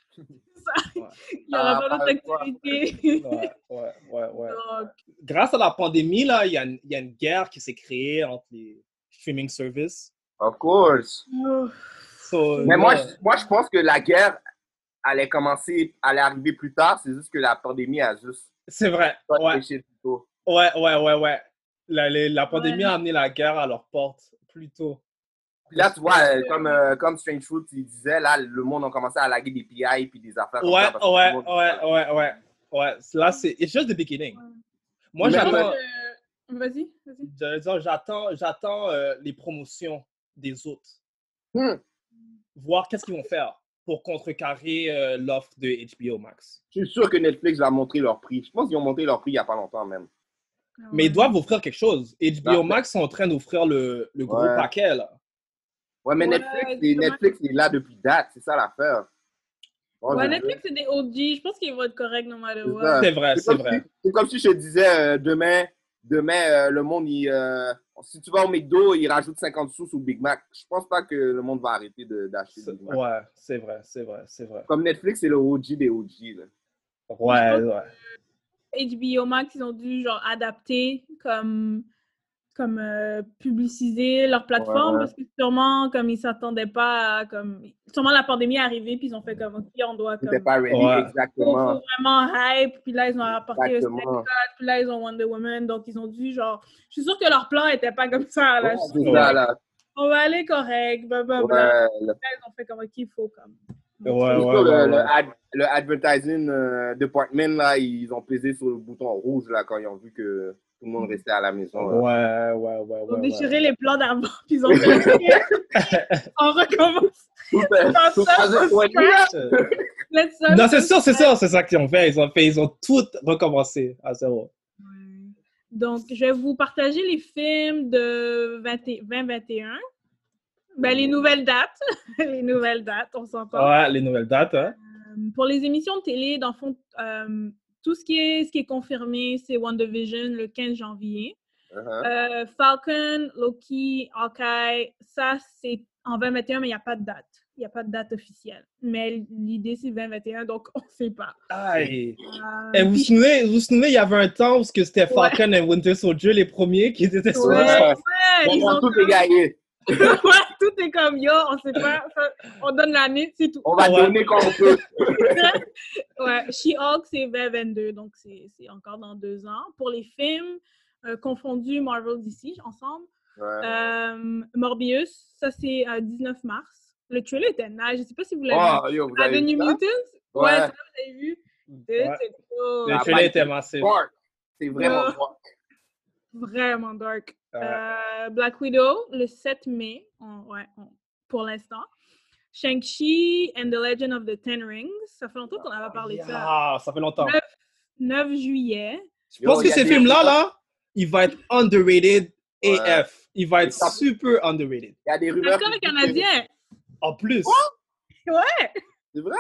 Il n'y aura Ah, pas d'autre pas le choix. activité. Ouais, ouais, ouais, ouais. Donc, Grâce à la pandémie, là, il y, a une- il y a une guerre qui s'est créée entre les streaming service. Of course. So, Mais moi, je, moi, je pense que la guerre allait commencer, allait arriver plus tard. C'est juste que la pandémie a juste c'est vrai. Ouais, ouais, ouais, ouais. ouais. La, les- la pandémie Ouais. a amené la guerre à leur porte plus tôt. Là, tu vois, euh, comme, euh, comme Strange Fruit, il disait, là, le monde a commencé à laguer des PI puis des affaires comme Ouais, ça. parce que ouais, le monde- ouais, ouais, ouais. Ouais, là, c'est it's just the beginning. Moi, j'attends, Euh, Vas-y, vas-y. j'allais dire, j'attends, j'attends euh, les promotions des autres. Hmm. Voir qu'est-ce qu'ils vont faire pour contrecarrer euh, l'offre de HBO Max. Je suis sûr que Netflix va montrer leur prix. Je pense qu'ils ont monté leur prix il n'y a pas longtemps même. Mais ils doivent offrir quelque chose. HBO. Max sont en train d'offrir le, le gros Ouais. paquet, là. Ouais, mais Ouais, Netflix, c'est- exactement. Netflix est là depuis date. C'est ça l'affaire. Moi, Ouais, Netflix, c'est des OG. Je pense qu'ils vont être corrects no matter C'est what. ça. C'est vrai, C'est vrai. si- C'est comme si je te disais euh, demain, demain euh, le monde, il, euh, si tu vas au McDo, il rajoute 50 sous au Big Mac. Je pense pas que le monde va arrêter de- d'acheter C'est- Big Mac. Ouais, c'est vrai, c'est vrai, c'est vrai. Comme Netflix, c'est le OG des OG. Là. Ouais, ouais. HBO Max, ils ont dû genre adapter comme comme euh, publiciser leur plateforme Ouais. parce que sûrement comme ils s'attendaient pas à, comme sûrement la pandémie est arrivée puis ils ont fait comme ok on doit comme pas ready, Ouais. exactement. faut vraiment hype puis là ils ont apporté le Exactement. Puis là ils ont Wonder Woman donc ils ont dû genre je suis sûre que leur plan était pas comme ça là Ouais, Je suis c'est sûre ça, que là. on va aller correct blablabla Ouais, le- là ils ont fait comme ok il faut comme Ouais, ouais, le, ouais, le ad- le advertising euh, department, là, ils ont pesé sur le bouton rouge là, quand ils ont vu que tout le monde restait à la maison. là. Ouais, ouais, ouais, ils ont ouais. déchiré ouais. les plans d'avant puis ils ont fait on recommence Non, c'est sûr, c'est sûr, c'est ça qu'ils ont fait. Ils ont fait, ils ont tout recommencé à zéro. Donc, je vais vous partager les films de 20 et- 2021. Ben, les nouvelles dates. les nouvelles dates, on s'entend. Ouais, les nouvelles dates, hein. Euh, Pour les émissions de télé, dans le fond, euh, tout ce qui est, ce qui est confirmé, c'est WandaVision le 15 janvier. Uh-huh. Euh, Falcon, Loki, Hawkeye, ça, c'est en 2021, mais il n'y a pas de date. Il n'y a pas de date officielle. Mais l'idée, c'est 2021, donc on ne sait pas. Aïe. Euh, Et vous vous puis- souvenez, vous vous souvenez, il y avait un temps où c'était Falcon et Winter Soldier, les premiers qui étaient sur Ouais, ouais, ils ont tout est gagné. ouais, tout est comme yo, on sait pas. on donne l'année, c'est tout. On va Ouais. donner quand on peut. ouais, She-Hulk, c'est 2022, donc c'est c'est encore dans deux ans. Pour les films euh, confondus Marvel DC ensemble, Ouais. euh, Morbius, ça c'est euh, 19 mars. Le trailer était nice, je sais pas si vous l'avez Oh, vu. yo, vous avez The vu New? Mutants? Ouais. Ouais, ça, vous avez vu? Ouais. Cool. Le Ah, trailer était massif. C'est vraiment Ouais. Vraiment dark. Euh, Black Widow, le 7 mai, on- ouais, on- pour l'instant. Shang-Chi and the Legend of the Ten Rings, ça fait longtemps qu'on avait parlé de ça. Ah, ça fait longtemps. 9, 9 juillet. Je pense Yo, que ce film-là, là, il va être underrated Ouais. AF. Il va être Ça- super underrated. Il y a des rumeurs. L'acteur est canadien. En plus. Ouais, C'est vrai?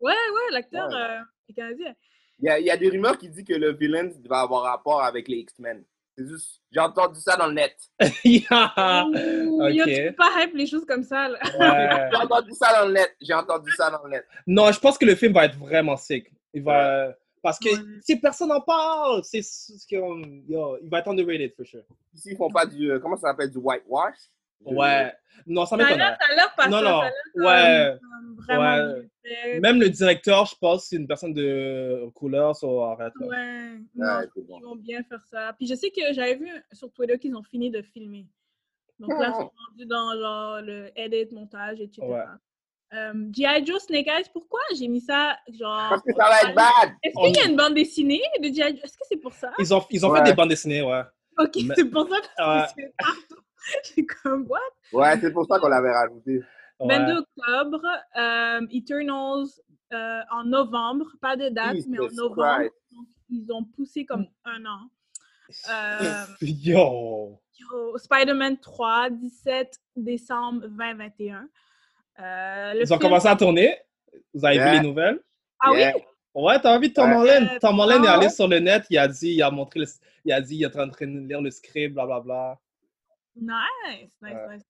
ouais, ouais, l'acteur Ouais. euh, est canadien. Il y, a, il y a des rumeurs qui disent que le villain va avoir rapport avec les X-Men. C'est juste. J'ai entendu ça dans le net. Yeah. Ouh, yo, ok. tu peux pas hype les choses comme ça. Ouais. J'ai entendu ça dans le net. J'ai entendu ça dans le net. Non, je pense que le film va être vraiment sick. Il va... Parce que Ouais. si personne n'en parle, c'est ce qu'on- yo, il va être underrated for sure. Ici, ils font pas du. euh, Comment ça s'appelle Du whitewash? Ouais. Non, ça pas Non, non. Ouais. comme Ouais. Même le directeur, je pense, c'est une personne de couleur, ça arrête. là. Ouais, non, Ouais, c'est bon. ils vont bien faire ça. Puis je sais que j'avais vu sur Twitter qu'ils ont fini de filmer. Donc là, ils sont rendus dans genre, le edit, montage, etc. Ouais. Euh, G.I. Joe Snake Eyes, pourquoi j'ai mis ça genre. Parce que ça va être bad. Est-ce qu'il y a une bande dessinée de G.I. Joe? Est-ce que c'est pour ça? Ils ont, ils ont Ouais. fait des bandes dessinées, ouais. Ok, Mais- c'est pour ça parce que c'est partout. J'ai comme, what? Ouais, c'est pour ça qu'on l'avait rajouté. Ouais. 22 octobre, euh, Eternals euh, en novembre, pas de date, mais en novembre. Christ. Donc, ils ont poussé comme un an. Euh, Yo! Yo, Spider-Man 3, 17 décembre 2021. Euh, Ils ont film- commencé à tourner? Vous avez Yeah. vu les nouvelles? Ah Yeah. oui? Ouais, t'as envie de Tom. Holland. Tom Holland est allé sur le net, il a dit, il a montré, le- il a dit, il est en train de lire le script, blablabla. Nice, nice, Ouais. nice, nice.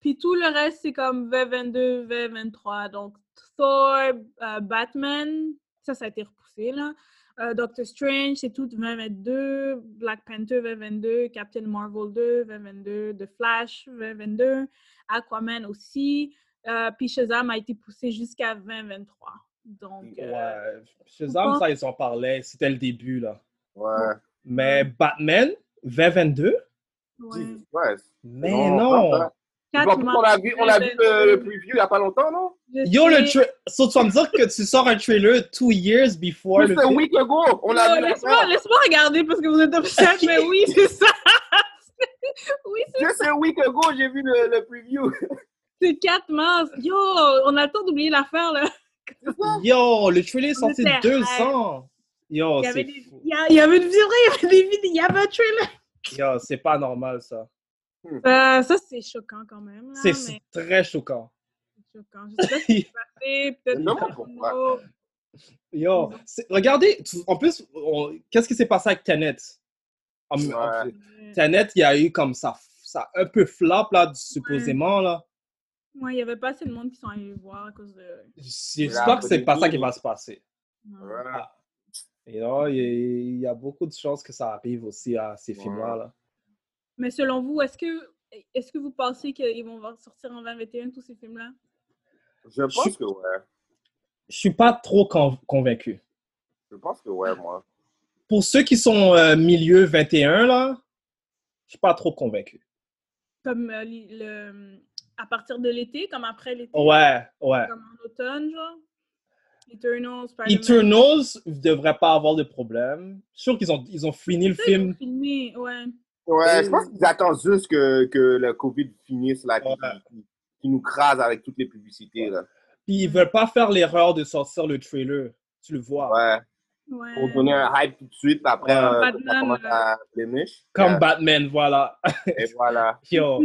Puis tout le reste, c'est comme V22, V23. Donc, Thor, euh, Batman, ça, ça a été repoussé, là. Euh, Doctor Strange, c'est tout 2022. Black Panther 2022. Captain Marvel 2 2022. The Flash 2022. Aquaman aussi. Euh, puis Shazam a été poussé jusqu'à 2023. Donc, euh, Ouais. Shazam, ça, ils en parlaient. C'était le début, là. Ouais. Mais Batman, 2022? Ouais. Ouais. Mais Non, non! ça. Quatre Bon, on a vu, on a vu le, le preview il n'y a pas longtemps, non? Yo, le tra- so, tu vas me dire que tu sors un trailer two years before le Juste a film? week ago, on a Yo, vu la Laisse-moi laisse-moi regarder parce que vous êtes upset, mais oui, c'est ça. oui, c'est Juste un week ago, j'ai vu le, le preview. c'est 4 mars. Yo, on a le temps d'oublier l'affaire, là. Yo, le trailer est sorti était deux hype. ans! Yo, Il y avait c'est des- fou. il y, a- il y avait une vidéo, il y avait des vidéos, il y avait un trailer. Yo, c'est pas normal, ça. Euh, ça, c'est choquant quand même. là, C'est mais très choquant. c'est choquant. Je sais pas ce qui s'est passé. Peut-être Non, pourquoi? Yo, regardez, en plus, on- qu'est-ce qui s'est passé avec Tenet? En- en- Ouais. Tenet, il y a eu comme ça, ça un peu flop, là, supposément, là. Ouais, il y avait pas assez de monde qui sont allés voir à cause de. J'espère que c'est pas ça qui va se passer. Ouais. Là, il y, a- il y a beaucoup de chances que ça arrive aussi à ces films-là. là. Mais selon vous, est-ce que, est-ce que vous pensez qu'ils vont sortir en 2021 tous ces films-là? Je pense que ouais. Je suis pas trop con- convaincu. Je pense que ouais, moi. Pour ceux qui sont euh, milieu 21, là, je suis pas trop convaincu. Comme euh, le, à partir de l'été, comme après l'été? Ouais, ouais. Comme en automne, genre? Eternals, Spider-Man. Eternals ne devrait pas avoir de problème. Je suis sûr qu'ils ont, ils ont fini le Ça, ils ont film. filmé, ouais. Ouais, je pense qu'ils attendent juste que, que le COVID finisse, là, qu'ils qu'ils nous crasent avec toutes les publicités, là. Puis ils veulent pas faire l'erreur de sortir le trailer. Tu le vois. Ouais. Ouais. Pour donner un hype tout de suite, après, Ouais. euh, Batman, à blemish. Comme Euh, Batman, voilà. Et voilà. Yo,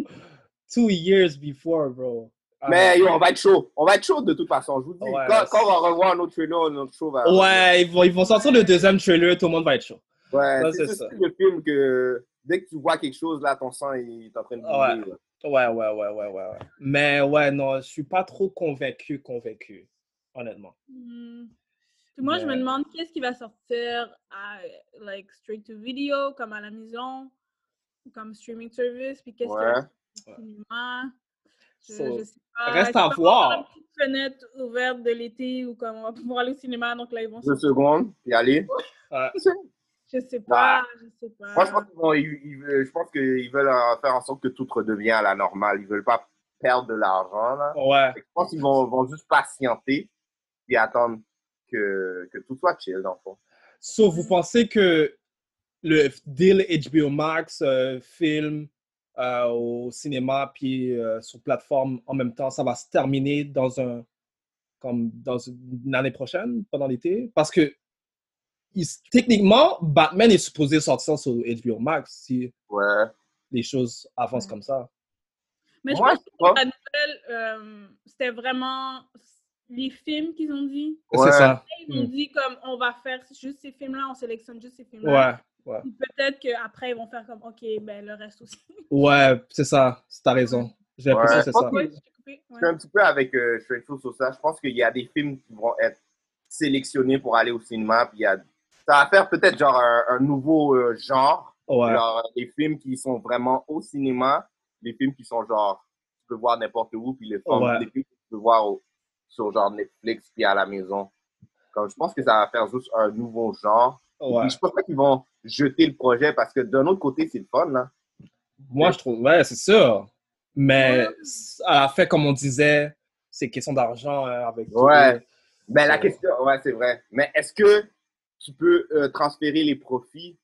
two years before, bro. Ah, Mais yo, on va être chaud. On va être chaud de toute façon. Je vous dis, Ouais, quand, quand on va revoir un autre trailer, notre show va. Ouais, ils vont, ils vont sortir le deuxième trailer, tout le monde va être chaud. Ouais, Ouais, c'est ce ça. style de film que dès que tu vois quelque chose, là, ton sang il est en train de Ouais. bouger. Ouais, ouais, ouais, ouais, ouais, ouais. Mais ouais, non, je suis pas trop convaincu, convaincu, honnêtement. Hmm. Moi, je me Mais- demande qu'est-ce qui va sortir à, like, straight to video, comme à la maison, comme streaming service, puis qu'est-ce qui va Ouais. sortir au cinéma? Je, So, je sais pas. reste à voir. une petite fenêtre ouverte de l'été ou comme on va pouvoir aller au cinéma, donc là, ils vont Deux secondes, puis aller. Ouais. Je sais pas, je sais pas. Moi, je pense qu'ils vont- ils- ils veulent- je pense qu'ils veulent euh, faire en sorte que tout redevient à la normale. Ils veulent pas perdre de l'argent. Ouais. Je pense qu'ils vont, vont juste patienter puis attendre que, que tout soit chill, dans le fond. So, vous pensez que le deal HBO Max, euh, film euh, au cinéma, puis euh, sur plateforme en même temps, ça va se terminer dans un comme dans une année prochaine, pendant l'été? Parce que il- techniquement, Batman est supposé sortir sur HBO Max si Ouais. les choses avancent comme ça. Mais je pense que la nouvelle, euh, c'était vraiment les films qu'ils ont dit. C'est ça. Ils ont Mm. dit comme on va faire juste ces films-là, on sélectionne juste ces films-là. Ouais, Peut-être qu'après, ils vont faire comme OK, ben le reste aussi. Ouais, c'est ça. T'as raison. J'ai l'impression Ouais. que c'est ça. Ouais, je suis un petit peu avec euh, Food sur ça. Je pense qu'il y a des films qui vont être sélectionnés pour aller au cinéma. Puis il y a... Ça va faire peut-être genre un, un nouveau euh, genre. Ouais. Genre les films qui sont vraiment au cinéma, les films qui sont genre, tu peux voir n'importe où, puis les, films, Ouais. les films que tu peux voir au- sur genre Netflix, puis à la maison. Comme, je pense que ça va faire juste un nouveau genre. Ouais. puis, je pense pas qu'ils vont jeter le projet parce que d'un autre côté, c'est le fun, là. Moi, je trouve, ouais, c'est sûr. Mais à la fin, comme on disait, c'est question d'argent euh, avec. Ouais. Ben, la question, ouais, c'est vrai. Mais est-ce que tu peux euh, transférer les profits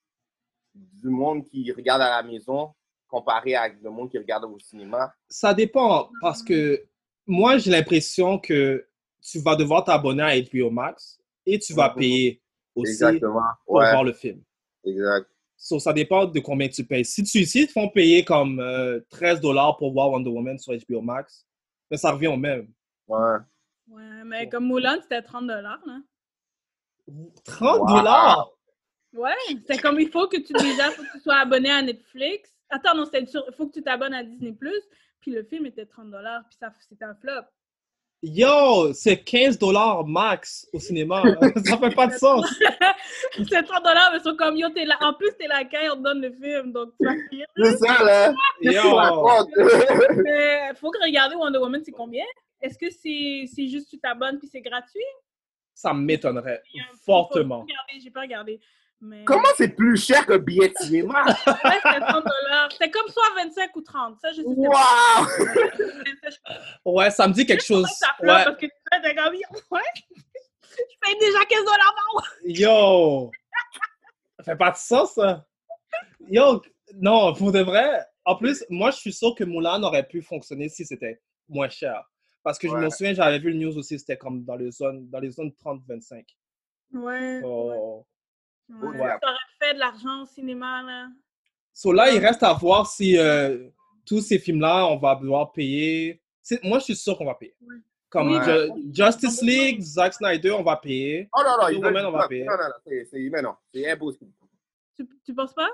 du monde qui regarde à la maison comparé avec le monde qui regarde au cinéma? Ça dépend parce que moi, j'ai l'impression que tu vas devoir t'abonner à HBO Max et tu vas Mhm. payer aussi Exactement. pour Ouais. voir le film. Exact. So, ça dépend de combien tu payes. Si tu si ils te font payer comme euh, 13 dollars pour voir Wonder Woman sur HBO Max, ben, ça revient au même. Ouais. Ouais, mais comme Mulan, c'était 30 dollars, là. 30 Wow. dollars? Ouais, c'est comme il faut que tu déjà faut que tu sois abonné à Netflix. Attends, non, c'est sûr, il faut que tu t'abonnes à Disney Plus. Puis le film était 30 dollars, puis ça c'était un flop. Yo, c'est 15 dollars max au cinéma. ça fait pas de sens. c'est 30 dollars, mais c'est comme yo, t'es là. En plus, t'es la caille, on te donne le film, donc tu vas payer. C'est ça, là. Yo. Mais faut que regarder Wonder Woman, c'est combien? Est-ce que c'est c'est juste tu t'abonnes puis c'est gratuit? Ça m'étonnerait fortement. J'ai pas regardé. Mais... Comment c'est plus cher que billet de cinéma? Ouais, c'était 30 dollars. C'était comme soit 25 ou 30. Ça, je sais pas. Wow! Ouais, ça me dit quelque chose. Ça Ouais. parce que tu fais ouais. Je paye déjà 15 dollars par. Yo! Ça fait pas de sens, ça. Yo, non, pour de vrai. En plus, moi, je suis sûr que Moulin aurait pu fonctionner si c'était moins cher. Parce que je me Ouais. souviens, j'avais vu le news aussi, c'était comme dans les zones, dans les zones 30-25. Ouais. Oh. ouais. Ouais. Ça aurait fait de l'argent au cinéma, là. So là, il reste à voir si euh, tous ces films-là, on va devoir payer. Moi, je suis sûr qu'on va payer. Comme Oui. Ju- Justice League, Zack Snyder, on va payer. Oh non, non, veulent Woman, on va payer. Non, non, non, c'est, c'est, mais non, c'est impossible. Tu, tu penses pas?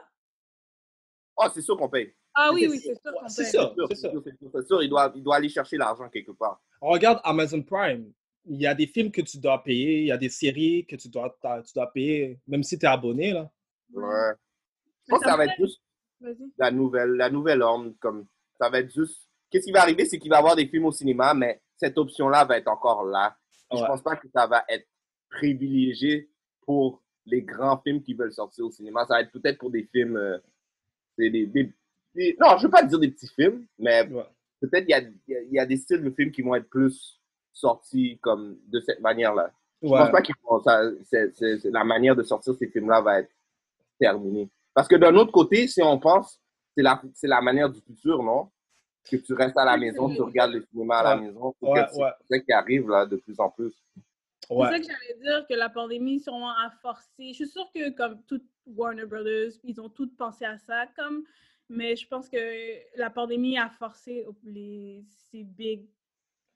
Oh, c'est sûr qu'on paye. Ah oui, oui, c'est sûr qu'on C'est paye. sûr. C'est sûr, c'est sûr. sûr, c'est sûr, c'est sûr, il doit, il doit aller chercher l'argent quelque part. Regarde Amazon Prime. Il y a des films que tu dois payer, il y a des séries que tu dois, tu dois payer, même si tu es abonné. Là. Ouais. Je pense que ça va être juste la nouvelle, la nouvelle ordre. Comme, ça va être juste. Qu'est-ce qui va arriver, c'est qu'il va y avoir des films au cinéma, mais cette option-là va être encore là. Et Je Ouais. pense pas que ça va être privilégié pour les grands films qui veulent sortir au cinéma. Ça va être peut-être pour des films. euh, des, des- des- non, je veux pas dire des petits films, mais Ouais. peut-être il y a, il y a- il y a des styles de films qui vont être plus sortis comme de cette manière-là. Je Ouais. pense pas que c'est, c'est- c'est- la manière de sortir ces films-là va être terminée. Parce que d'un autre côté, si on pense, c'est la, c'est la manière du futur, non? Que tu restes à la maison, tu regardes le cinéma à la Ouais. maison. C'est Ouais, c'est ouais. ça qui arrive là, de plus en plus. C'est Ouais. ça que j'allais dire, que la pandémie sûrement a forcé. Je suis sûre que comme tout Warner Brothers, ils ont tous pensé à ça, comme, mais je pense que la pandémie a forcé les, ces big,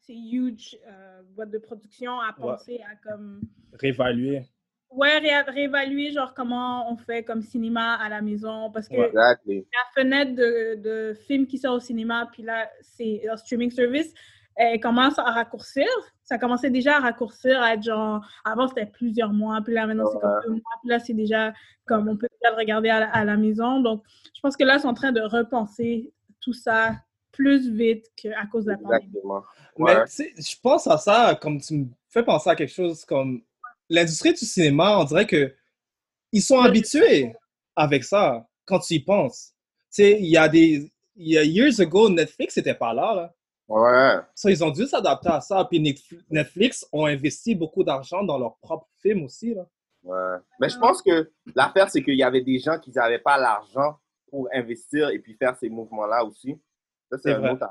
ces huge euh, boîtes de production à penser à comme Réévaluer. ouais ré- réévaluer genre comment on fait comme cinéma à la maison parce que. Exactly. la fenêtre de, de films qui sort au cinéma, puis là, c'est un streaming service, elle commence à raccourcir. Ça commençait déjà à raccourcir, à être genre, avant c'était plusieurs mois, puis là maintenant c'est comme deux mois, puis là c'est déjà comme on peut déjà le regarder à la, à la maison. Donc, je pense que là, ils sont en train de repenser tout ça plus vite qu'à cause de la pandémie. Exactement. Mais tu sais, je pense à ça comme tu me fais penser à quelque chose comme l'industrie du cinéma, on dirait que ils sont habitués avec ça quand tu y penses. Tu sais, il y a des il y a years ago Netflix n'était pas là là. Ouais. So, ils ont dû s'adapter à ça puis Netf- Netflix ont investi beaucoup d'argent dans leurs propres films aussi là. Ouais. Mais je pense que l'affaire, c'est qu'il y avait des gens qui n'avaient pas l'argent pour investir et puis faire ces mouvements-là aussi. Ça, c'est un vrai. autre.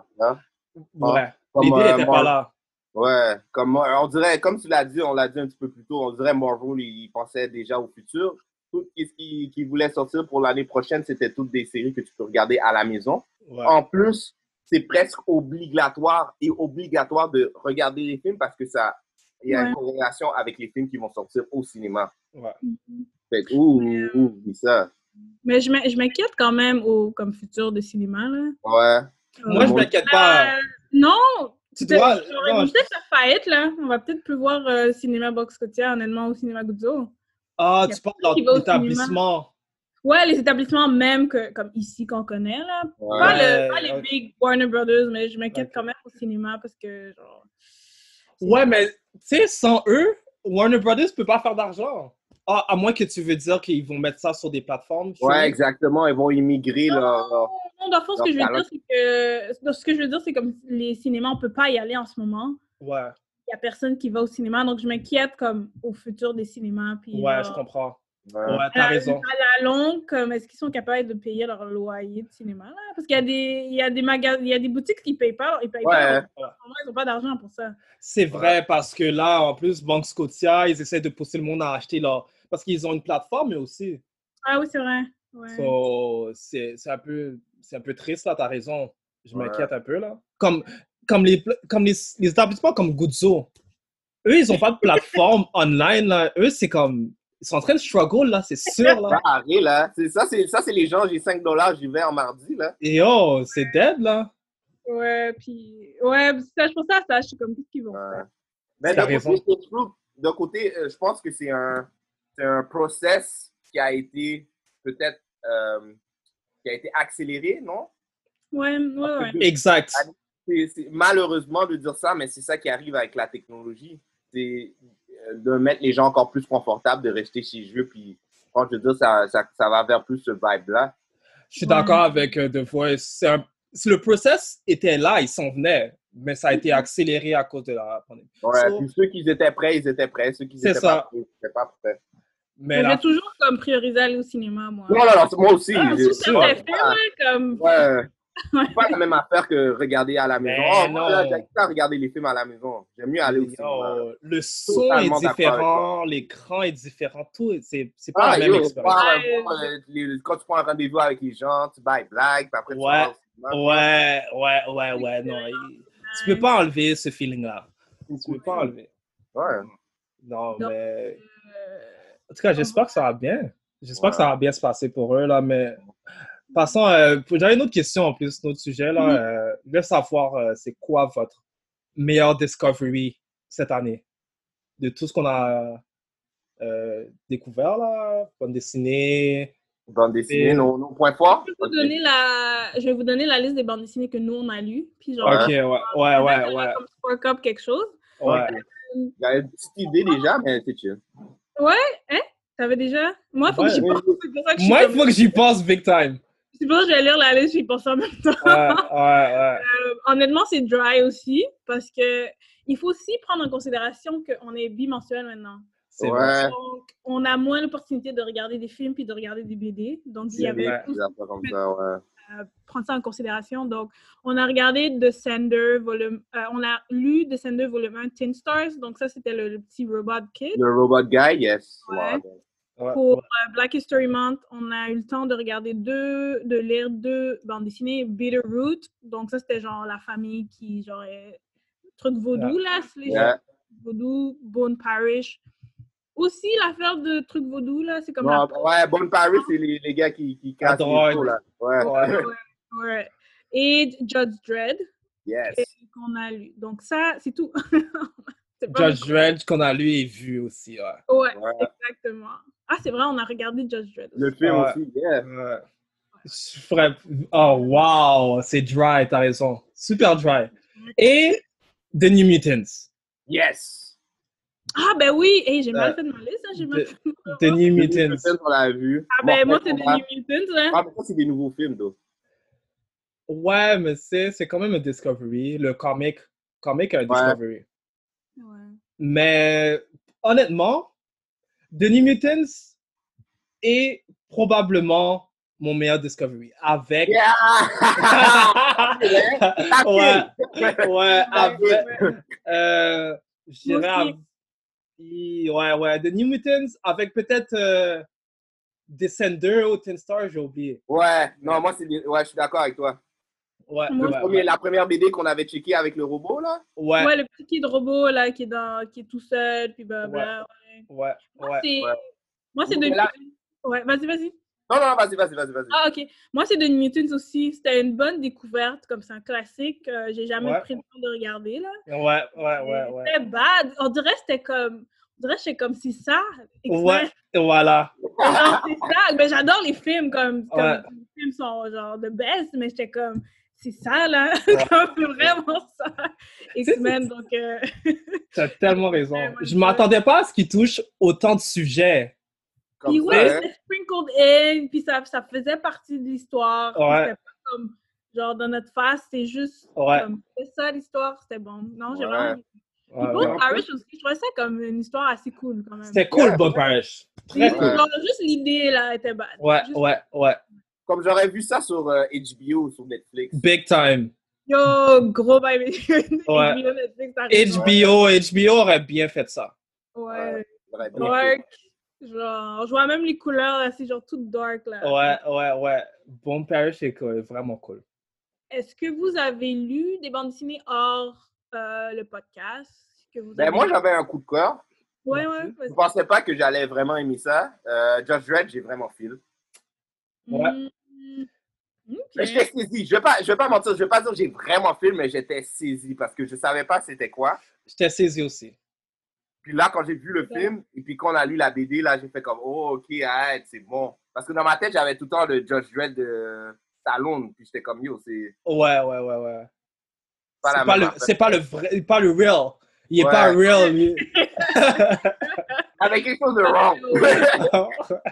Ouais. Comme, L'idée euh, n'était pas là. Ouais, comme euh, on dirait, comme tu l'as dit, on l'a dit un petit peu plus tôt, on dirait Marvel, il, pensait déjà au futur. Tout ce qui, qui voulait sortir pour l'année prochaine, c'était toutes des séries que tu peux regarder à la maison. Ouais. En plus, c'est presque obligatoire et obligatoire de regarder les films parce que ça, il y a Ouais. une corrélation avec les films qui vont sortir au cinéma. Ouais. Fait que, ouh, ouh, ouh, dis ça. Mais je m'inquiète quand même au comme futur de cinéma. Là. Ouais. Moi, je Euh, m'inquiète pas. euh, non! Tu vont peut-être faire faillite, là. On va peut-être plus voir euh, Cinéma Box Scotia, honnêtement, au Cinéma Guzzo. Ah, tu parles l'établissement. Ouais, les établissements même que, comme ici qu'on connaît, là. Ouais. Pas, le- pas les big Warner Brothers, mais je m'inquiète quand même au cinéma parce que, genre... Ouais, mais tu sais, sans eux, Warner Brothers peut pas faire d'argent. Ah, à moins que tu veux dire qu'ils vont mettre ça sur des plateformes. Ouais, exactement. Ils vont immigrer leur. leur- Non, dans le fond, ce que je veux dire, c'est que... Ce que je veux dire, c'est comme les cinémas, on peut pas y aller en ce moment. Ouais, Il y a personne qui va au cinéma, donc je m'inquiète comme au futur des cinémas. Puis, ouais, je comprends. Ouais. Ouais, À t'as la, raison. à la longue, comme est-ce qu'ils sont capables de payer leur loyer de cinéma là? Parce qu'il y a des, il y a des magasins, il y a des boutiques qui payent pas, ils payent Ouais. pas. ils n'ont pas d'argent pour ça. C'est vrai parce que là, en plus, Banque Scotia, ils essaient de pousser le monde à acheter leur. Parce qu'ils ont une plateforme eux aussi. Ah oui, c'est vrai. Ouais. So, c'est c'est un, peu- c'est un peu triste, là, t'as raison. Je Ouais. m'inquiète un peu, là. Comme, comme, les, comme les, les établissements comme Guzzo, eux, ils ont pas de plateforme online, là. Eux, c'est comme. Ils sont en train de struggle, là, c'est sûr, là. Ça là. C'est- Ça, c'est ça, c'est les gens, j'ai 5 dollars, j'y vais en mardi, là. Et oh, c'est dead, là. Ouais, puis. Ouais, ça, je pense à ça, je suis comme, qu'est-ce qu'ils vont faire? Mais d'un côté, je trouve- d'un côté, euh, je pense que c'est un, c'est un process qui a été peut-être euh, qui a été accéléré, non? Ouais, ouais, ouais. Exact. C'est c'est- malheureusement de dire ça, mais c'est ça qui arrive avec la technologie. C'est euh, de mettre les gens encore plus confortables, de rester chez eux, puis que je veux dire, ça, ça, ça va vers plus ce vibe-là. Je suis d'accord avec euh, The Voice. C'est un- si le process était là, il s'en venait, mais ça a été accéléré à cause de la pandémie. Ouais, So- puis ceux qui étaient prêts, ils étaient prêts. Ceux qui C'est étaient ça. pas prêts, ils n'étaient pas prêts. Mais j'ai toujours comme priorisé aller au cinéma, moi. Non, non, non, moi aussi. Ah, certains films, là, comme. Ouais. C'est pas la même affaire que regarder à la maison. Mais Oh, là, non. j'ai pas regarder les films à la maison. J'aime mieux aller au cinéma. Le son Totalement est différent, l'écran est différent, tout, c'est c'est pas Ah, la même yo, expérience. Ouais. euh, quand tu prends un rendez-vous avec les gens, tu bailles blague, puis après tu Ouais. vas au cinéma. Ouais, ouais, ouais, ouais, non. il- Tu peux pas enlever ce feeling-là. Tu peux pas enlever. Ouais. Non, Donc, mais. euh, En tout cas, j'espère que ça va bien. J'espère que ça va bien se passer pour eux, là, mais. Passons, euh, j'avais une autre question en plus, un autre sujet, là. Euh, je veux savoir, euh, c'est quoi votre meilleure discovery cette année? De tout ce qu'on a euh, découvert, là, bande dessinée. Bande dessinée, Et- nos, nos points forts? Je vais, vous donner la... je vais vous donner la liste des bandes dessinées que nous, on a lues. Puis genre, Ok, ouais, ouais, ouais, ouais. comme Spark Up quelque chose. ouais. J'avais une petite idée déjà, mais c'est chill. Ouais, hein? T'avais déjà? Moi, il faut Ouais. que j'y pense. C'est pour ça que je Moi, il comme- faut que j'y pense big time. C'est pour ça que je vais lire la liste, j'y pense en même temps. Ouais, ouais, ouais. Euh, honnêtement, c'est dry aussi, parce que il faut aussi prendre en considération qu'on est bimensuel maintenant. C'est Ouais. vrai. Donc, on a moins l'opportunité de regarder des films puis de regarder des BD. Donc, il y avait affaires comme ça, ouais. Prendre ça en considération. Donc, on a regardé The Sender, volume, euh, on a lu The Sender, volume 1, Tin Stars. Donc, ça, c'était le, le petit Robot Kid. Le Robot Guy, yes. Ouais. Ouais. Ouais, Pour ouais. euh, Black History Month, on a eu le temps de regarder deux, de lire deux bandes dessinées, Bitter Root. Donc, ça, c'était genre la famille qui, genre, est- truc vaudou, là. c'est les Yeah. gens vaudou, Bone Parish. Aussi, l'affaire de truc vaudou, là, c'est comme Non, ouais, Bonne Paris, c'est les, les gars qui, qui cassent les taux, là. Ouais. Ouais. Ouais. Et Judge Dredd Yes. qu'on a lu. Donc ça, c'est tout. Judge Dredd qu'on a lu et vu aussi, ouais. Ouais, Ouais. exactement. Ah, c'est vrai, on a regardé Judge Dredd. Le film Ouais. aussi, yeah. Ouais. Je ferais- Oh, wow, c'est dry, t'as raison. Super dry. Et The New Mutants. Yes. Ah, ben oui! Hey, j'ai mal Euh, fait de ma liste, hein, j'ai mal fait de ma Le Mutants. film, on l'a vu. Ah, ben moi, c'est. New Mutants, hein. Ah, mais ça, c'est des nouveaux films, though. Ouais, mais c'est c'est quand même un Discovery. Le comic, comic est un. Discovery. Ouais. Mais honnêtement, New Mutants est probablement mon meilleur Discovery. Avec. ouais, ouais, avec. Euh, je dirais. Ouais, ouais. The New Mutants avec peut-être euh, Descender ou Ten Star, j'ai oublié. Ouais, non, moi, c'est ouais, je suis d'accord avec toi. Ouais, Le ouais, premier- ouais. La première BD qu'on avait checké avec le robot, là. Ouais, Ouais, le petit kid robot, là, qui est, dans, qui est tout seul, puis blablabla. Ouais. ouais, Moi, ouais. c'est... Ouais. Moi, c'est The là- Ouais, vas-y, vas-y. Non, non, vas-y, vas-y, vas-y, vas-y. Ah, ok. Moi, c'est The New Mutants aussi. C'était une bonne découverte, comme c'est un classique. euh, j'ai jamais Ouais. pris le temps de regarder, là. Ouais, ouais, ouais, ouais. C'était bad. On dirait que c'était comme... On dirait que j'étais comme, c'est ça. Ouais, voilà. C'est ça. Mais j'adore les films, comme... comme Ouais. Les films sont, genre, the best, mais j'étais comme... C'est ça, là. Ouais. Comme, c'est vraiment ça. X-Men, donc... euh, T'as tellement raison. Je- m'attendais pas à ce qu'il touche autant de sujets. Comme Puis ça, ouais, hein. c'était sprinkled in, puis ça, ça faisait partie de l'histoire. Ouais. C'était pas comme, genre, dans notre face, c'est juste Ouais. comme, c'est ça l'histoire, c'était bon. Non, j'ai Ouais. vraiment... Ouais, ouais. Parish aussi, je trouvais ça comme une histoire assez cool, quand même. C'était cool, Ouais. Bon Parish. Très Juste- cool. genre, juste l'idée, là, était bad. Ouais, Juste- ouais, ouais. Comme j'aurais vu ça sur euh, HBO ou sur Netflix. Big time. Yo, gros baby. Ouais. HBO, Netflix. HBO, HBO aurait bien fait ça. Ouais. J'aurais bien Dark. Genre, je vois même les couleurs, là, c'est genre tout dark, là. Ouais, ouais, ouais. Bon Parish est cool, vraiment cool. Est-ce que vous avez lu des bandes dessinées hors euh, le podcast? Que vous Ben, avez- moi, j'avais un coup de cœur. Ouais, ouais, Je vas-y. pensais pas que j'allais vraiment aimer ça? Euh, Judge Dredd, j'ai vraiment feel. Ouais. Mm, Mais j'étais saisi. Je vais pas, je vais pas mentir, je vais pas dire que j'ai vraiment filmé, mais j'étais saisi parce que je savais pas c'était quoi. J'étais saisi aussi. Puis là, quand j'ai vu le film, et puis quand on a lu la BD, là, j'ai fait comme, oh, ok, arrête, c'est bon. Parce que dans ma tête, j'avais tout le temps le Judge Dredd de Stallone, puis j'étais comme, yo, c'est Ouais, ouais, ouais, ouais. pas C'est pas, le, affaire. c'est pas le vrai, pas le real. Il est Ouais. pas real. lui. Avec quelque chose de wrong.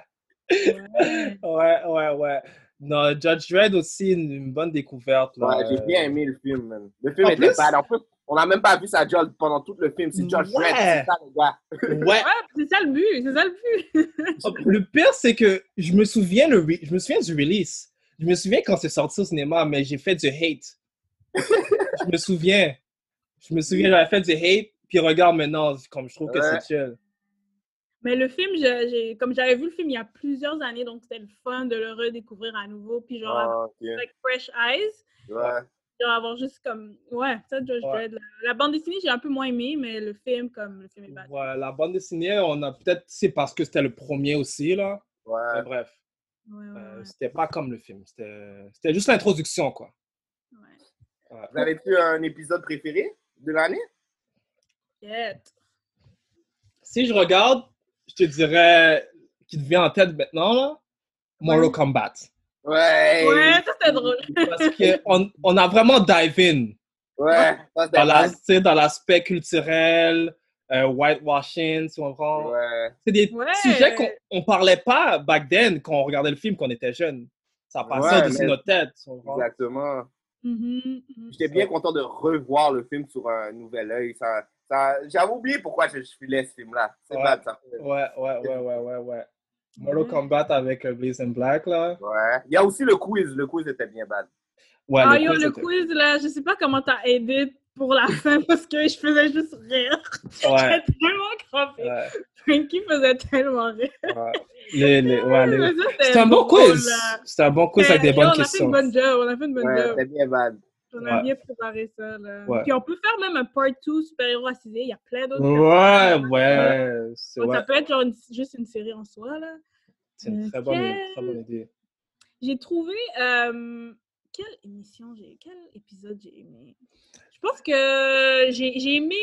ouais, ouais, ouais. Non, Judge Dredd aussi, une, une bonne découverte. Là. Ouais, j'ai bien aimé le film, man. Le film En était plus- bad. En plus, on n'a même pas vu sa job pendant tout le film. C'est Judge Ouais. C'est ça, le gars. Ouais. Ouais, c'est ça le but, c'est ça le but. Le pire, c'est que je me souviens le re- je me souviens du release. Je me souviens quand c'est sorti au cinéma, mais j'ai fait du hate. je me souviens. Je me souviens, j'avais fait du hate, puis regarde maintenant, comme je trouve que c'est chill. Mais le film, je- j'ai, comme j'avais vu le film il y a plusieurs années, donc c'était le fun de le redécouvrir à nouveau. Puis genre, ok. avec fresh eyes, Ouais. Genre avoir juste comme. Ouais, ça, Judge Ouais. Dredd. La, la bande dessinée, j'ai un peu moins aimé, mais le film, comme le film est bad. Ouais, la bande dessinée, on a peut-être, c'est parce que c'était le premier aussi, là. Mais Ouais. bref, Ouais, ouais, euh, ouais. c'était pas comme le film. C'était c'était juste l'introduction, quoi. ouais. Vous avez-tu un épisode préféré de l'année? Yet. Si je regarde, je te dirais qui te vient en tête maintenant, là, Mortal Ouais. Kombat. Ouais. Ouais, ça c'était drôle. Parce qu'on on a vraiment dive in. Ouais. Ça, c'était dans la- bad. tu sais, dans l'aspect culturel, euh, whitewashing, si on prend. Ouais. C'est des Ouais. sujets qu'on on parlait pas back then quand on regardait le film, quand on était jeune. Ça passait Ouais, au-dessus de notre tête. comprends? Exactement. Mhm, mhm. J'étais bien content de revoir le film sur un nouvel œil. Ça, ça, J'avais oublié pourquoi je, je filais ce film-là. C'est Ouais. bad, ça. Ouais, ouais, ouais, ouais, ouais, ouais. Mortal Kombat avec euh, Blaze and Black, là. Ouais. Il y a aussi le quiz. Le quiz était bien bad. Ouais, ah le yo, quiz le était- quiz là, je sais pas comment t'as aidé pour la fin parce que je faisais juste rire. Ouais, J'étais tellement crampée. ouais, Frankie faisait tellement rire. ouais. Les- les- ouais, les- C'était un bon quiz. C'était un bon quiz avec des Yo, bonnes on a fait questions. une bonne job, on a fait une bonne Ouais, job. c'était bien bad. On a Ouais. bien préparé ça. Là. Ouais. Puis on peut faire même un part 2 super-héros racisé. Il y a plein d'autres. Ouais, ouais. c'est- Donc, ouais. Ça peut être genre une- juste une série en soi. là. C'est une très bonne, très bonne idée. J'ai trouvé. euh, quelle émission j'ai. Quel épisode j'ai aimé? Je pense que j'ai j'ai aimé.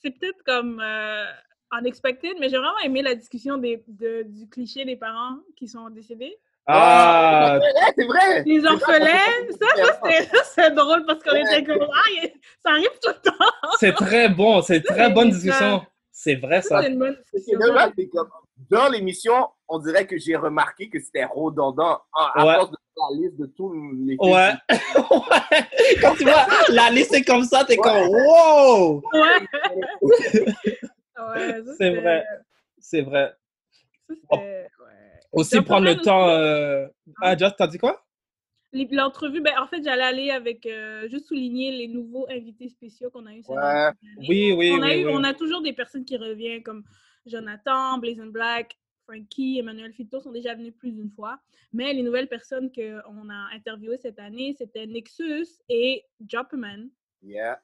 C'est peut-être comme. Euh, unexpected, mais j'ai vraiment aimé la discussion des, de- du cliché des parents qui sont décédés. Ah, c'est vrai. Les orphelins, ça, c'est drôle parce qu'on Ouais. était comme. Ah, ça arrive tout le temps. c'est très bon. C'est très bonne discussion. C'est vrai, Ça, c'est comme dans l'émission, on dirait que j'ai remarqué que c'était redondant à, à Ouais. force de la liste de tous les films. Ouais. Ouais. Quand tu vois la liste est comme ça, t'es comme wow! Ouais. Ouais, ça, C'est vrai. C'est vrai. ça, c'était- ouais. Aussi prendre le temps. euh, Ah, Just, t'as dit quoi? L'entrevue, ben, en fait, j'allais aller avec, euh, juste souligner les nouveaux invités spéciaux qu'on a eu cette Ouais. année. Oui, oui, on, a oui, eu, oui. on a toujours des personnes qui reviennent comme Jonathan, Blazing Black, Frankie, Emmanuel Fito sont déjà venus plus d'une fois. Mais les nouvelles personnes qu'on a interviewées cette année, c'était Nexus et Jopperman. Yeah.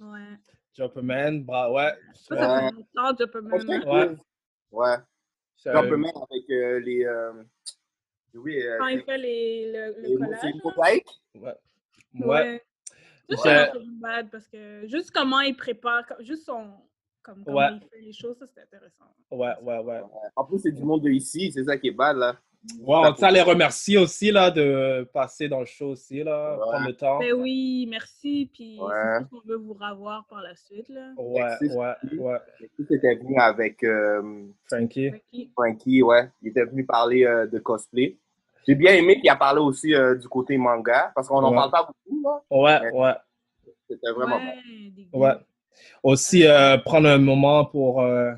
Ouais. Jumperman, bra... ouais. Ça, ça Ouais. fait longtemps, Jopperman. Ouais. Ouais. C'est- Jumperman avec euh, les. euh, Oui, euh, Quand il fait les, le, le les collage. c'est mosaïques. Ouais. Ouais. Ouais. Ça, Ouais. c'est bad parce que juste comment il prépare, juste son. Comme comment Ouais. il fait les choses, ça c'était intéressant. Ouais, ouais, ouais. En plus, c'est du monde de ici, c'est ça qui est bad, là. Ouais, on tient à les remercier aussi là, de passer dans le show aussi, là, Ouais. prendre le temps. Ben oui, merci. Puis Ouais. qu'on veut vous revoir par la suite. Là. Ouais, Merci. ouais, était venu avec euh, Frankie. Frankie. Frankie, ouais. Il était venu parler euh, de cosplay. J'ai bien aimé qu'il a parlé aussi euh, du côté manga, parce qu'on n'en Ouais. parle pas beaucoup, là. Ouais, ouais, C'était vraiment Ouais, des ouais. Aussi, euh, prendre un moment pour euh,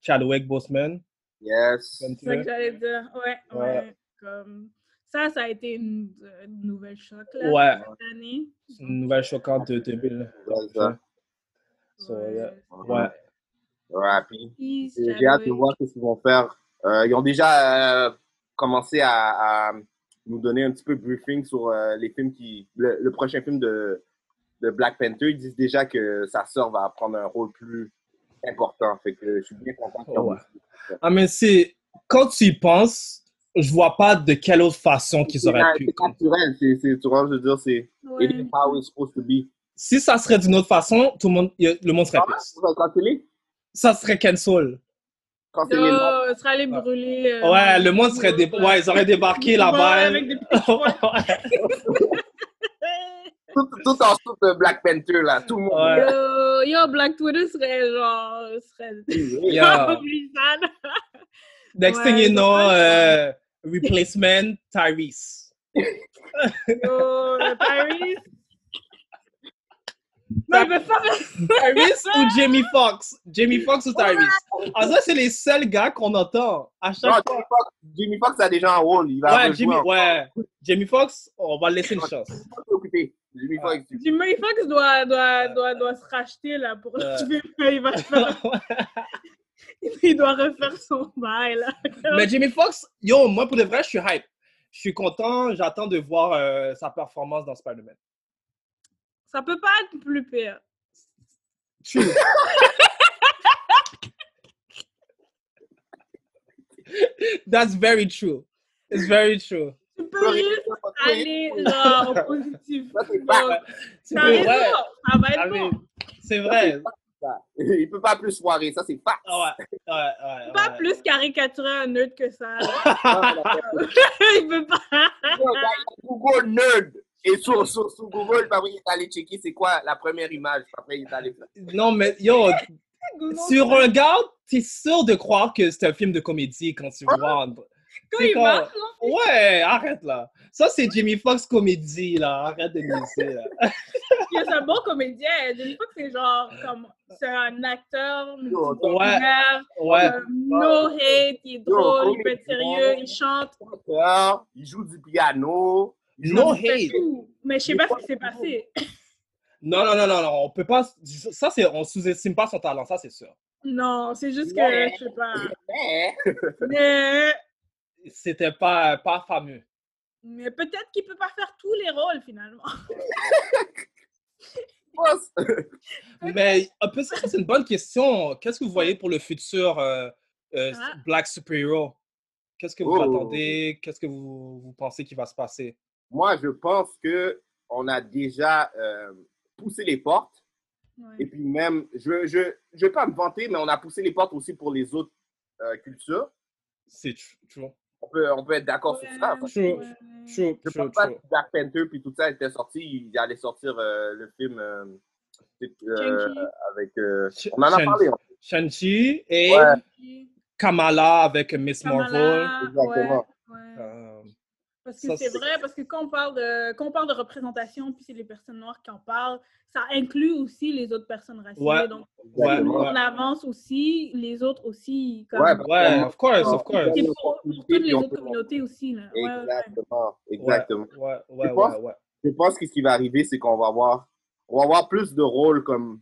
Chadwick Boseman. Yes. C'est ça que j'allais dire. Ouais, ouais. Ouais. Comme... Ça, ça a été une, une nouvelle choc là, Ouais. cette année. Une nouvelle choquante de 2000. Ouais. So, yeah. Ouais. Ouais, puis Peace, j'ai hâte de voir ce qu'ils vont faire. Euh, ils ont déjà euh, commencé à, à nous donner un petit peu briefing sur euh, les films qui. Le, le prochain film de, de Black Panther. Ils disent déjà que sa sœur va prendre un rôle plus important. Fait que je suis bien content Ouais. Ah, mais c'est. Quand tu y penses, je vois pas de quelle autre façon qu'ils auraient pu. c'est naturel, c'est, c'est- tu vois, je veux dire, c'est Ouais. it is how it's supposed to be. Si ça serait d'une autre façon, tout le monde, le monde serait Ah? Ça serait cancel. Oh, ce sera allé brûler. euh, Ouais, le monde serait dé... ouais, ils auraient débarqué Ouais, là-bas. avec des tout, tout en dessous de Black Panther, là, tout le monde. Ouais. Yo, yo, Black Twitter serait genre. Serait... Next Ouais, thing you know, euh, replacement Tyrese. Yo, le Paris. Non, il peut pas faire Tyrese ou Jamie Foxx? Jamie Foxx ou Tyrese? Ah, ça, c'est les seuls gars qu'on entend à chaque Jimmy fois. Fox, a déjà un rôle. Il va Ouais, Jimmy. Jamie Foxx, on va laisser une chance. S'occuper. Jimmy Fox. Jimmy Fox doit, doit, doit, doit se racheter là pour le Ouais. film. Il va se faire- Il doit refaire son bail là. Mais Jamie Foxx, yo, moi, pour de vrai, je suis hype. Je suis content, j'attends de voir euh, sa performance dans Spider-Man. Ça peut pas être plus pire. True. That's very true. It's very true. Peux juste aller genre positif. Ça, pas- va être bon. C'est vrai. ça. Il peut pas plus foirer, ça c'est pas. Ah ouais, ouais, ouais, Pas ouais. plus caricaturer un nerd que ça. il peut pas. Google nerd. Et sur, sur, sur Google, après, il est allé checker c'est quoi la première image. Après, il est allé. Non, mais yo, Google. tu regardes, t'es sûr de croire que c'est un film de comédie quand tu vois. Quand il quand- marche, non? Ouais, arrête là. Ça, c'est Jamie Foxx comédie là. Arrête de niaiser là. Il est un bon comédien. Jenny Fox, c'est genre comme. C'est un acteur Ouais. multidisciplinaire. Ouais. euh, no hate, il est drôle, il peut être sérieux, il chante. Il joue du piano. il joue No du- hate. tout. Mais je sais pas ce qui s'est passé. Non, non, non, non, non, on peut pas. Ça, c'est, on sous-estime pas son talent, ça, c'est sûr. Non, c'est juste que, Ouais. je sais pas. Mais, C'était pas, pas fameux. mais peut-être qu'il peut pas faire tous les rôles finalement. Mais un peu, ça, c'est une bonne question. Qu'est-ce que vous voyez pour le futur euh, euh, Ah. Black Superhero? Qu'est-ce que vous Oh. attendez? Qu'est-ce que vous, vous pensez qui va se passer? moi, je pense que on a déjà euh, poussé les portes. Et puis même, je je je vais pas me vanter, mais on a poussé les portes aussi pour les autres euh, cultures. C'est tr- true. On peut, on peut être d'accord sur ça. parce que True, true, Je true, pense pas true. que Black Panther puis tout ça était sorti, il allait sortir euh, le film euh, euh, avec. euh, on en a Shang- parlé. hein. Shang-Chi et Ouais. Kamala avec Miss Marvel. Exactement. Parce que c'est vrai, parce que quand on parle de, quand on parle de représentation, puis c'est les personnes noires qui en parlent, ça inclut aussi les autres personnes racisées. Ouais. Donc, ouais, on avance aussi, les autres aussi. Comme, Ouais, Ouais, of course, of course. c'est pour, pour toutes les autres communautés aussi. Là. Ouais, ouais, ouais. Exactement. Exactement. Ouais, ouais, Je ouais, pense- ouais. Je pense que ce qui va arriver, c'est qu'on va avoir, on va avoir plus de rôles comme.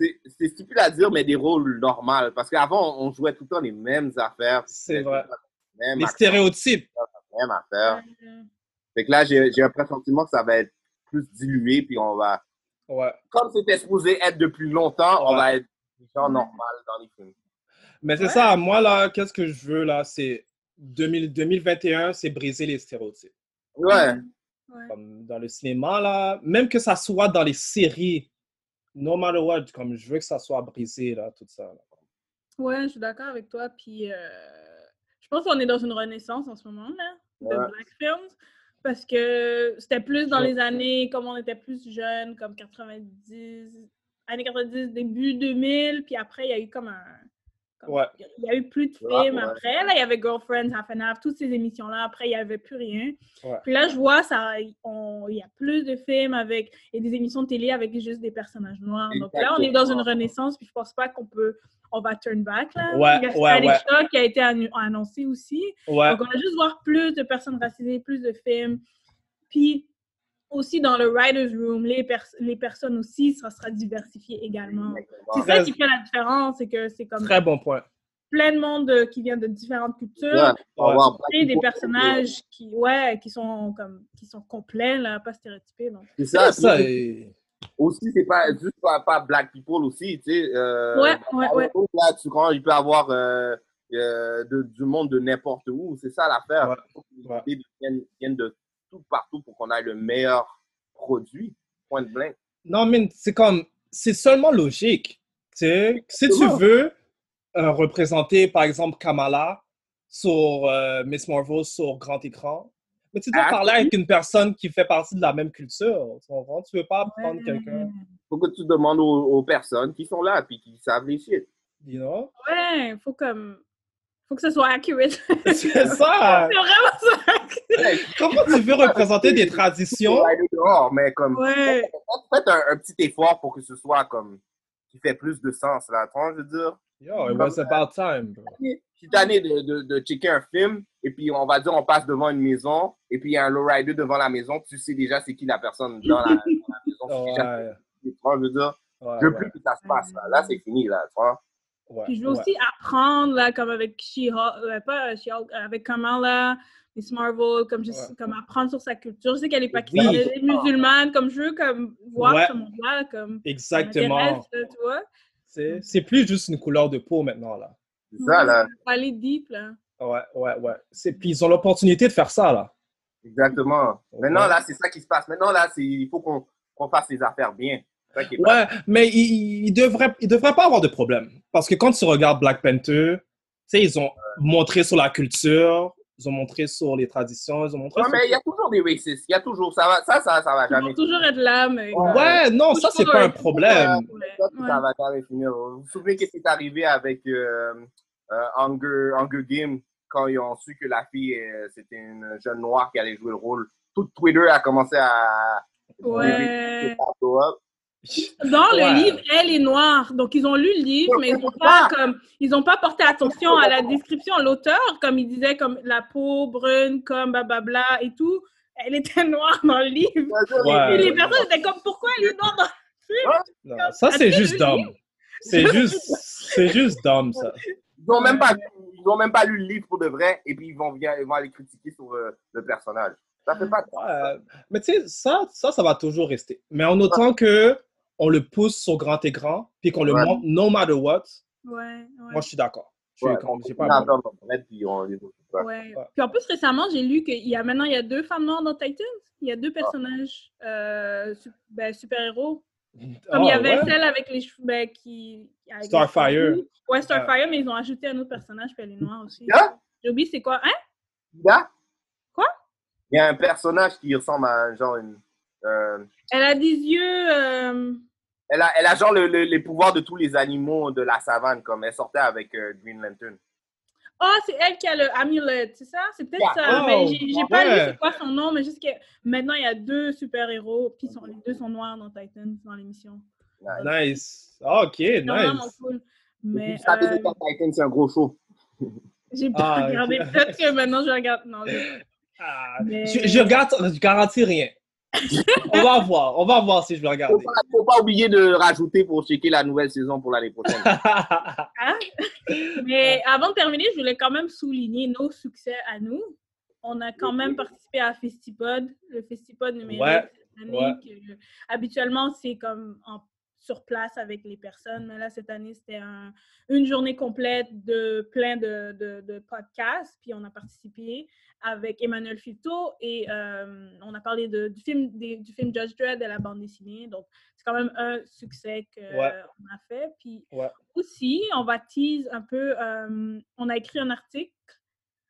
C'est c'est stupide à dire, mais des rôles normaux. Parce qu'avant, on jouait tout le temps les mêmes affaires. C'est vrai. Les acteur, stéréotypes. même affaire. Ouais. Fait que là, j'ai j'ai un pressentiment que ça va être plus dilué, puis on va. Ouais. Comme c'était supposé être depuis longtemps, on va être des gens normaux dans les films. Mais c'est Ouais. ça, moi là, qu'est-ce que je veux là, c'est 2000 2021, c'est briser les stéréotypes. Ouais. Ouais. Comme dans le cinéma là, même que ça soit dans les séries, no matter what, comme je veux que ça soit brisé là, tout ça. là. Ouais, je suis d'accord avec toi. Puis, euh, je pense qu'on est dans une renaissance en ce moment là, de Ouais. Black Films. Parce que c'était plus dans les années, comme on était plus jeunes, comme 90, années 90, début 2000. Puis après, il y a eu comme un. Comme- Ouais. Il y a eu plus de films ouais. après. Là, il y avait Girlfriends, Half and Half, toutes ces émissions-là. Après, il n'y avait plus rien. Ouais. Puis là, je vois, ça, on- il y a plus de films avec, et des émissions de télé avec juste des personnages noirs. Donc là, on est dans une renaissance, puis je pense pas qu'on peut, on va turn back. Là. Ouais, il y a ouais, Static ouais. Shock qui a été annoncé aussi. Ouais, Donc, on va juste voir plus de personnes racisées, plus de films. Puis, aussi dans le writer's room, les, pers- les personnes aussi, ça sera diversifié également. C'est ça qui fait la différence, c'est que c'est comme très bon point. plein de monde qui vient de différentes cultures et des personnages qui, ouais, qui sont comme, qui sont complets, là, pas stéréotypés. Donc. C'est ça. Ça, et- Aussi, c'est pas juste pas, pas Black People aussi, tu sais. euh, Ouais, ouais, ouais. Là, tu comprends, il peut y avoir euh, euh, de- du monde de n'importe où. C'est ça l'affaire. Ouais. Il faut que les Ouais. viennent de tout partout pour qu'on ait le meilleur produit. Point de blanc. Non, mais c'est comme, c'est seulement logique. Tu sais, si tu veux euh, représenter, par exemple, Kamala sur euh, Miss Marvel sur grand écran, mais tu dois Ah, parler avec une personne qui fait partie de la même culture. Tu comprends? Tu veux pas prendre quelqu'un, faut que tu demandes aux, aux personnes qui sont là puis qui savent les shit. you know? Ouais, faut comme. Faut que ce soit accurate. C'est ça! C'est vraiment ça. Comment tu veux représenter des traditions? Dehors, mais comme Ouais. faites un, un petit effort pour que ce soit comme qui fait plus de sens là. Tu vois, je veux dire. Yo, it was about time. Je suis tanné de, de, de checker un film et puis on va dire on passe devant une maison et puis il y a un lowrider devant la maison, tu sais déjà c'est qui la personne dans la, dans la maison. Déjà Ouais, tu vois, je veux dire, ouais, je veux ouais, plus que ça se passe là. Là c'est fini là, tu vois. Ouais, Puis je veux ouais. aussi apprendre, là, comme avec She-Hulk, euh, pas She-Hulk, euh, avec Kamala, Miss Marvel, comme, je, Ouais. comme apprendre sur sa culture. Je sais qu'elle est pakistanaise, Oui. elle est musulmane, comme je veux comme voir Ouais. ce monde-là, comme Exactement. m'intéresse, là, tu vois. C'est c'est plus juste une couleur de peau maintenant, là. C'est ça là. Aller deep, là. Ouais, ouais, ouais. C'est- Puis ils ont l'opportunité de faire ça, là. Exactement. Maintenant Ouais. là c'est ça qui se passe. Maintenant là c'est il faut qu'on qu'on fasse les affaires bien. Ouais, mais ils il devraient, il devrait pas avoir de problème. Parce que quand tu regardes Black Panther, tu sais, ils ont montré sur la culture, ils ont montré sur les traditions, ils ont montré Ouais, sur... mais il y a toujours des racistes. Il y a toujours ça va ça ça ça va Ils jamais. vont toujours être là, mais. Ouais, non, ça, c'est pas un problème. Ça, ouais. ça va jamais finir. Vous vous souvenez qu'est-ce qui est arrivé avec euh, euh, Hunger, Hunger Games quand ils ont su que la fille, euh, c'était une jeune noire qui allait jouer le rôle? Tout Twitter a commencé à... Ouais. Dans le Ouais. livre, elle est noire. Donc, ils ont lu le livre, mais ils n'ont pas, comme, ils ont pas porté attention à la description. L'auteur, comme il disait, comme la peau brune, comme blablabla et tout, elle était noire dans le livre. Ouais. Et les personnes étaient comme, pourquoi elle est noire dans Non, ça, c'est juste le dumb. C'est juste, c'est juste dumb, ça. Ils n'ont même, pas- ils ont même pas lu le livre pour de vrai et puis ils vont, venir- ils vont aller critiquer sur euh, le personnage. Ça fait pas de Ouais. Mais tu sais, ça, ça, ça va toujours rester. Mais en autant que on le pousse sur grand écran, puis qu'on le Ouais. montre no matter what, Ouais, ouais. moi, je suis d'accord. Ouais, on pas pas puis on en plus, récemment, j'ai lu qu'il y a maintenant, il y a deux femmes noires dans Titans. Il y a deux personnages euh, su- ben, super-héros. Comme il y Ah, avait ouais? celle avec les cheveux ben, qui. avec Starfire. Ouais, Starfire, mais ils ont ajouté un autre personnage, puis elle est noire aussi. Yeah? J'ai oublié c'est quoi? Hein? Il y a- Quoi? Il y a un personnage qui ressemble à un genre une. euh, Elle a des yeux. euh, elle, a, elle a genre le- le- les pouvoirs de tous les animaux de la savane, comme elle sortait avec euh, Green Lantern. Ah, c'est elle qui a le amulet, c'est ça? C'est peut-être Yeah. ça. Oh, mais j'ai j'ai pas lu c'est quoi son nom, mais juste que maintenant, il y a deux super-héros, puis ils sont- les deux sont noirs dans Titans, dans l'émission. Nice. Ah, ok, C'est vraiment nice. cool. Mais Ça euh, Titan, c'est un gros show. j'ai pas Ah, regardé. Peut-être que maintenant, je regarde. Non, je- Ah, Mais- je, je regarde, je garantis rien. On va voir, on va voir si je vais Faut regarder. pas, faut pas oublier de rajouter pour checker la nouvelle saison pour l'année prochaine. Hein? Mais avant de terminer, je voulais quand même souligner nos succès à nous. On a quand même participé à Festipod, le Festipod numérique Ouais, cette année. ouais. que, habituellement, c'est comme en- sur place avec les personnes, mais là, cette année, c'était un- une journée complète de plein de, de- de podcasts. Puis on a participé avec Emmanuel Fito et euh, on a parlé de- du, film, des- du film Judge Dredd et la bande dessinée. Donc, c'est quand même un succès qu'on Ouais. a fait. Puis Ouais. aussi, on va tease un peu. euh, on a écrit un article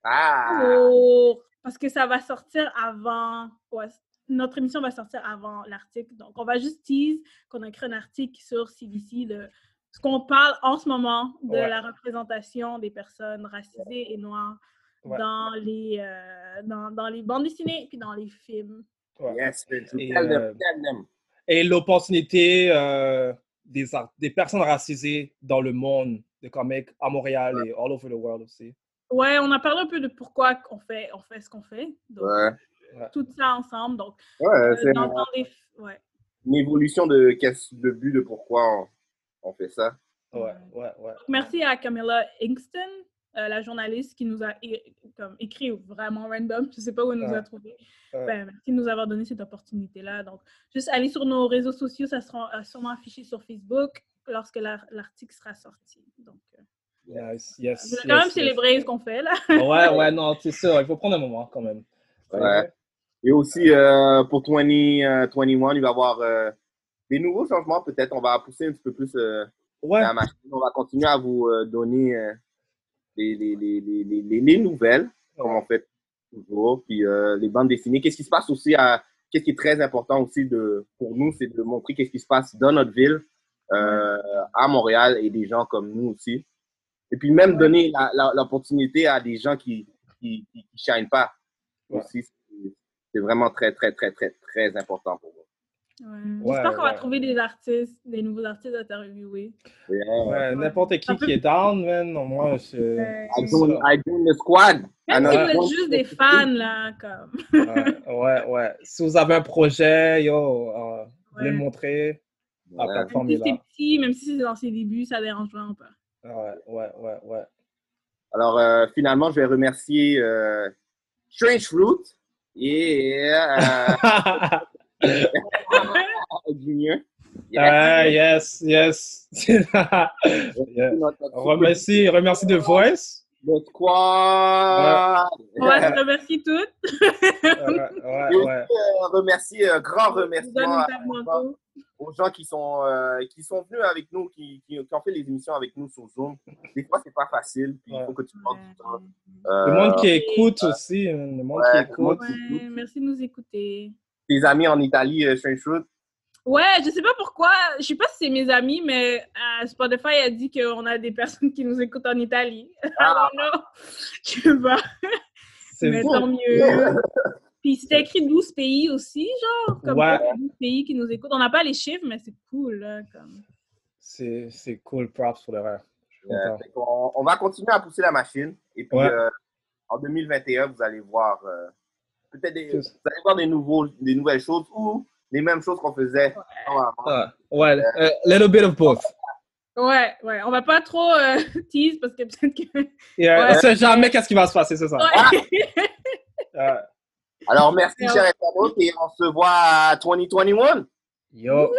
Ah! pour- parce que ça va sortir avant. ouais, notre émission va sortir avant l'article. Donc, on va juste tease qu'on a écrit un article sur CBC de ce qu'on parle en ce moment de Ouais. la représentation des personnes racisées et noires Ouais. dans, les, euh, dans, dans les bandes dessinées et puis dans les films. Ouais. Yes, Et, euh. Et l'opportunité euh, des personnes racisées dans le monde de comics à Montréal et all over the world aussi. Ouais, on a parlé un peu de pourquoi on fait, on fait ce qu'on fait. Donc, Ouais. tout ça ensemble. Donc, Ouais, euh, c'est une, dans des... Ouais. une évolution de qu'est-ce le but de pourquoi on, on fait ça. Ouais, ouais, ouais. Donc, merci à Camilla Ingston, euh, la journaliste qui nous a comme, écrit vraiment random. Je ne sais pas où elle nous Ouais. a trouvé. Ouais. Ben, merci de nous avoir donné cette opportunité-là. Donc, juste aller sur nos réseaux sociaux, ça sera euh, sûrement affiché sur Facebook lorsque la- l'article sera sorti. Donc, euh, Yes, yes, Je quand même yes, célébrer ce qu'on fait, là. yes. Ouais, ouais, non, c'est sûr. Il faut prendre un moment quand même. Ouais. Et aussi, euh, pour 20, euh, 21, il va y avoir euh, des nouveaux changements. Peut-être on va pousser un petit peu plus euh, Ouais. la machine. On va continuer à vous euh, donner euh, les, les, les, les, les, les- les nouvelles, comme on fait toujours. Puis euh, les bandes dessinées. Qu'est-ce qui se passe aussi à. Qu'est-ce qui est très important aussi de, pour nous, c'est de montrer qu'est-ce qui se passe dans notre ville, euh, à Montréal, et des gens comme nous aussi. Et puis même donner l'opportunité à des gens qui qui, qui, qui shinent pas aussi. C'est vraiment très, très, très, très, très important pour moi. Ouais. J'espère qu'on va ouais. trouver des artistes, des nouveaux artistes à interviewer. Ouais, n'importe qui qui est down, man. non, Moi, je. Ouais. I join, I join the squad. Même I si know- vous êtes juste des fans, là, comme. Ouais, ouais, ouais. Si vous avez un projet, yo, euh, vous voulez Ouais. le montrer, la Ouais. plateforme Même si c'est petit, même si c'est dans ses débuts, ça dérange vraiment pas. Ouais, ouais, ouais, ouais. Alors, euh, finalement, je vais remercier euh, Strange Fruit euh, Junior. Ah, yes, yes. Yeah. Remercie, remercie The Voice. Le squad. On va se remercier toutes. Ouais, Et aussi, euh, remercier, euh, grand remerciement à-. Aux gens qui sont, euh, qui sont venus avec nous, qui, qui, qui ont fait les émissions avec nous sur Zoom. Des fois, c'est pas facile, puis il faut que tu prennes du temps. Euh, Le monde qui écoute aussi, hein, le monde ouais, qui écoute. Ouais, merci de nous écouter. Tes amis en Italie, euh, Strange Fruit. Ouais, je sais pas pourquoi, je sais pas si c'est mes amis, mais euh, Spotify a dit qu'on a des personnes qui nous écoutent en Italie. Ah. Don't know. Je sais pas. C'est Mais bon. tant mieux. Puis c'était écrit 12 pays aussi, genre, comme Ouais. quoi, il y a 12 pays qui nous écoutent. On n'a pas les chiffres, mais c'est cool, là, comme. C'est c'est cool, props pour le rêve. Je suis Euh, on, va continuer à pousser la machine. Et puis, Ouais. euh, en 2021, vous allez voir euh, peut-être des, Plus. vous allez voir des, nouveaux, des nouvelles choses ou les mêmes choses qu'on faisait avant. Ah, ouais, a little bit of both. Ouais, ouais, on va pas trop euh, tease parce que peut-être que. Euh, Ouais. On sait jamais qu'est-ce qui va se passer, c'est ça. Ouais. Alors, merci, Ouais. chers internautes, et on se voit à 2021. Yo,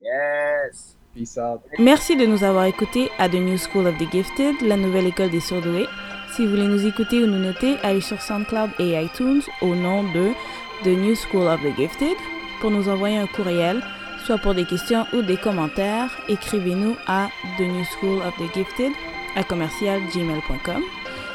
Yes! peace out. Merci de nous avoir écoutés à The New School of the Gifted, la nouvelle école des surdoués. Si vous voulez nous écouter ou nous noter, allez sur SoundCloud et iTunes au nom de The New School of the Gifted. Pour nous envoyer un courriel, soit pour des questions ou des commentaires, écrivez-nous à The New School of the Gifted à commercialgmail.com.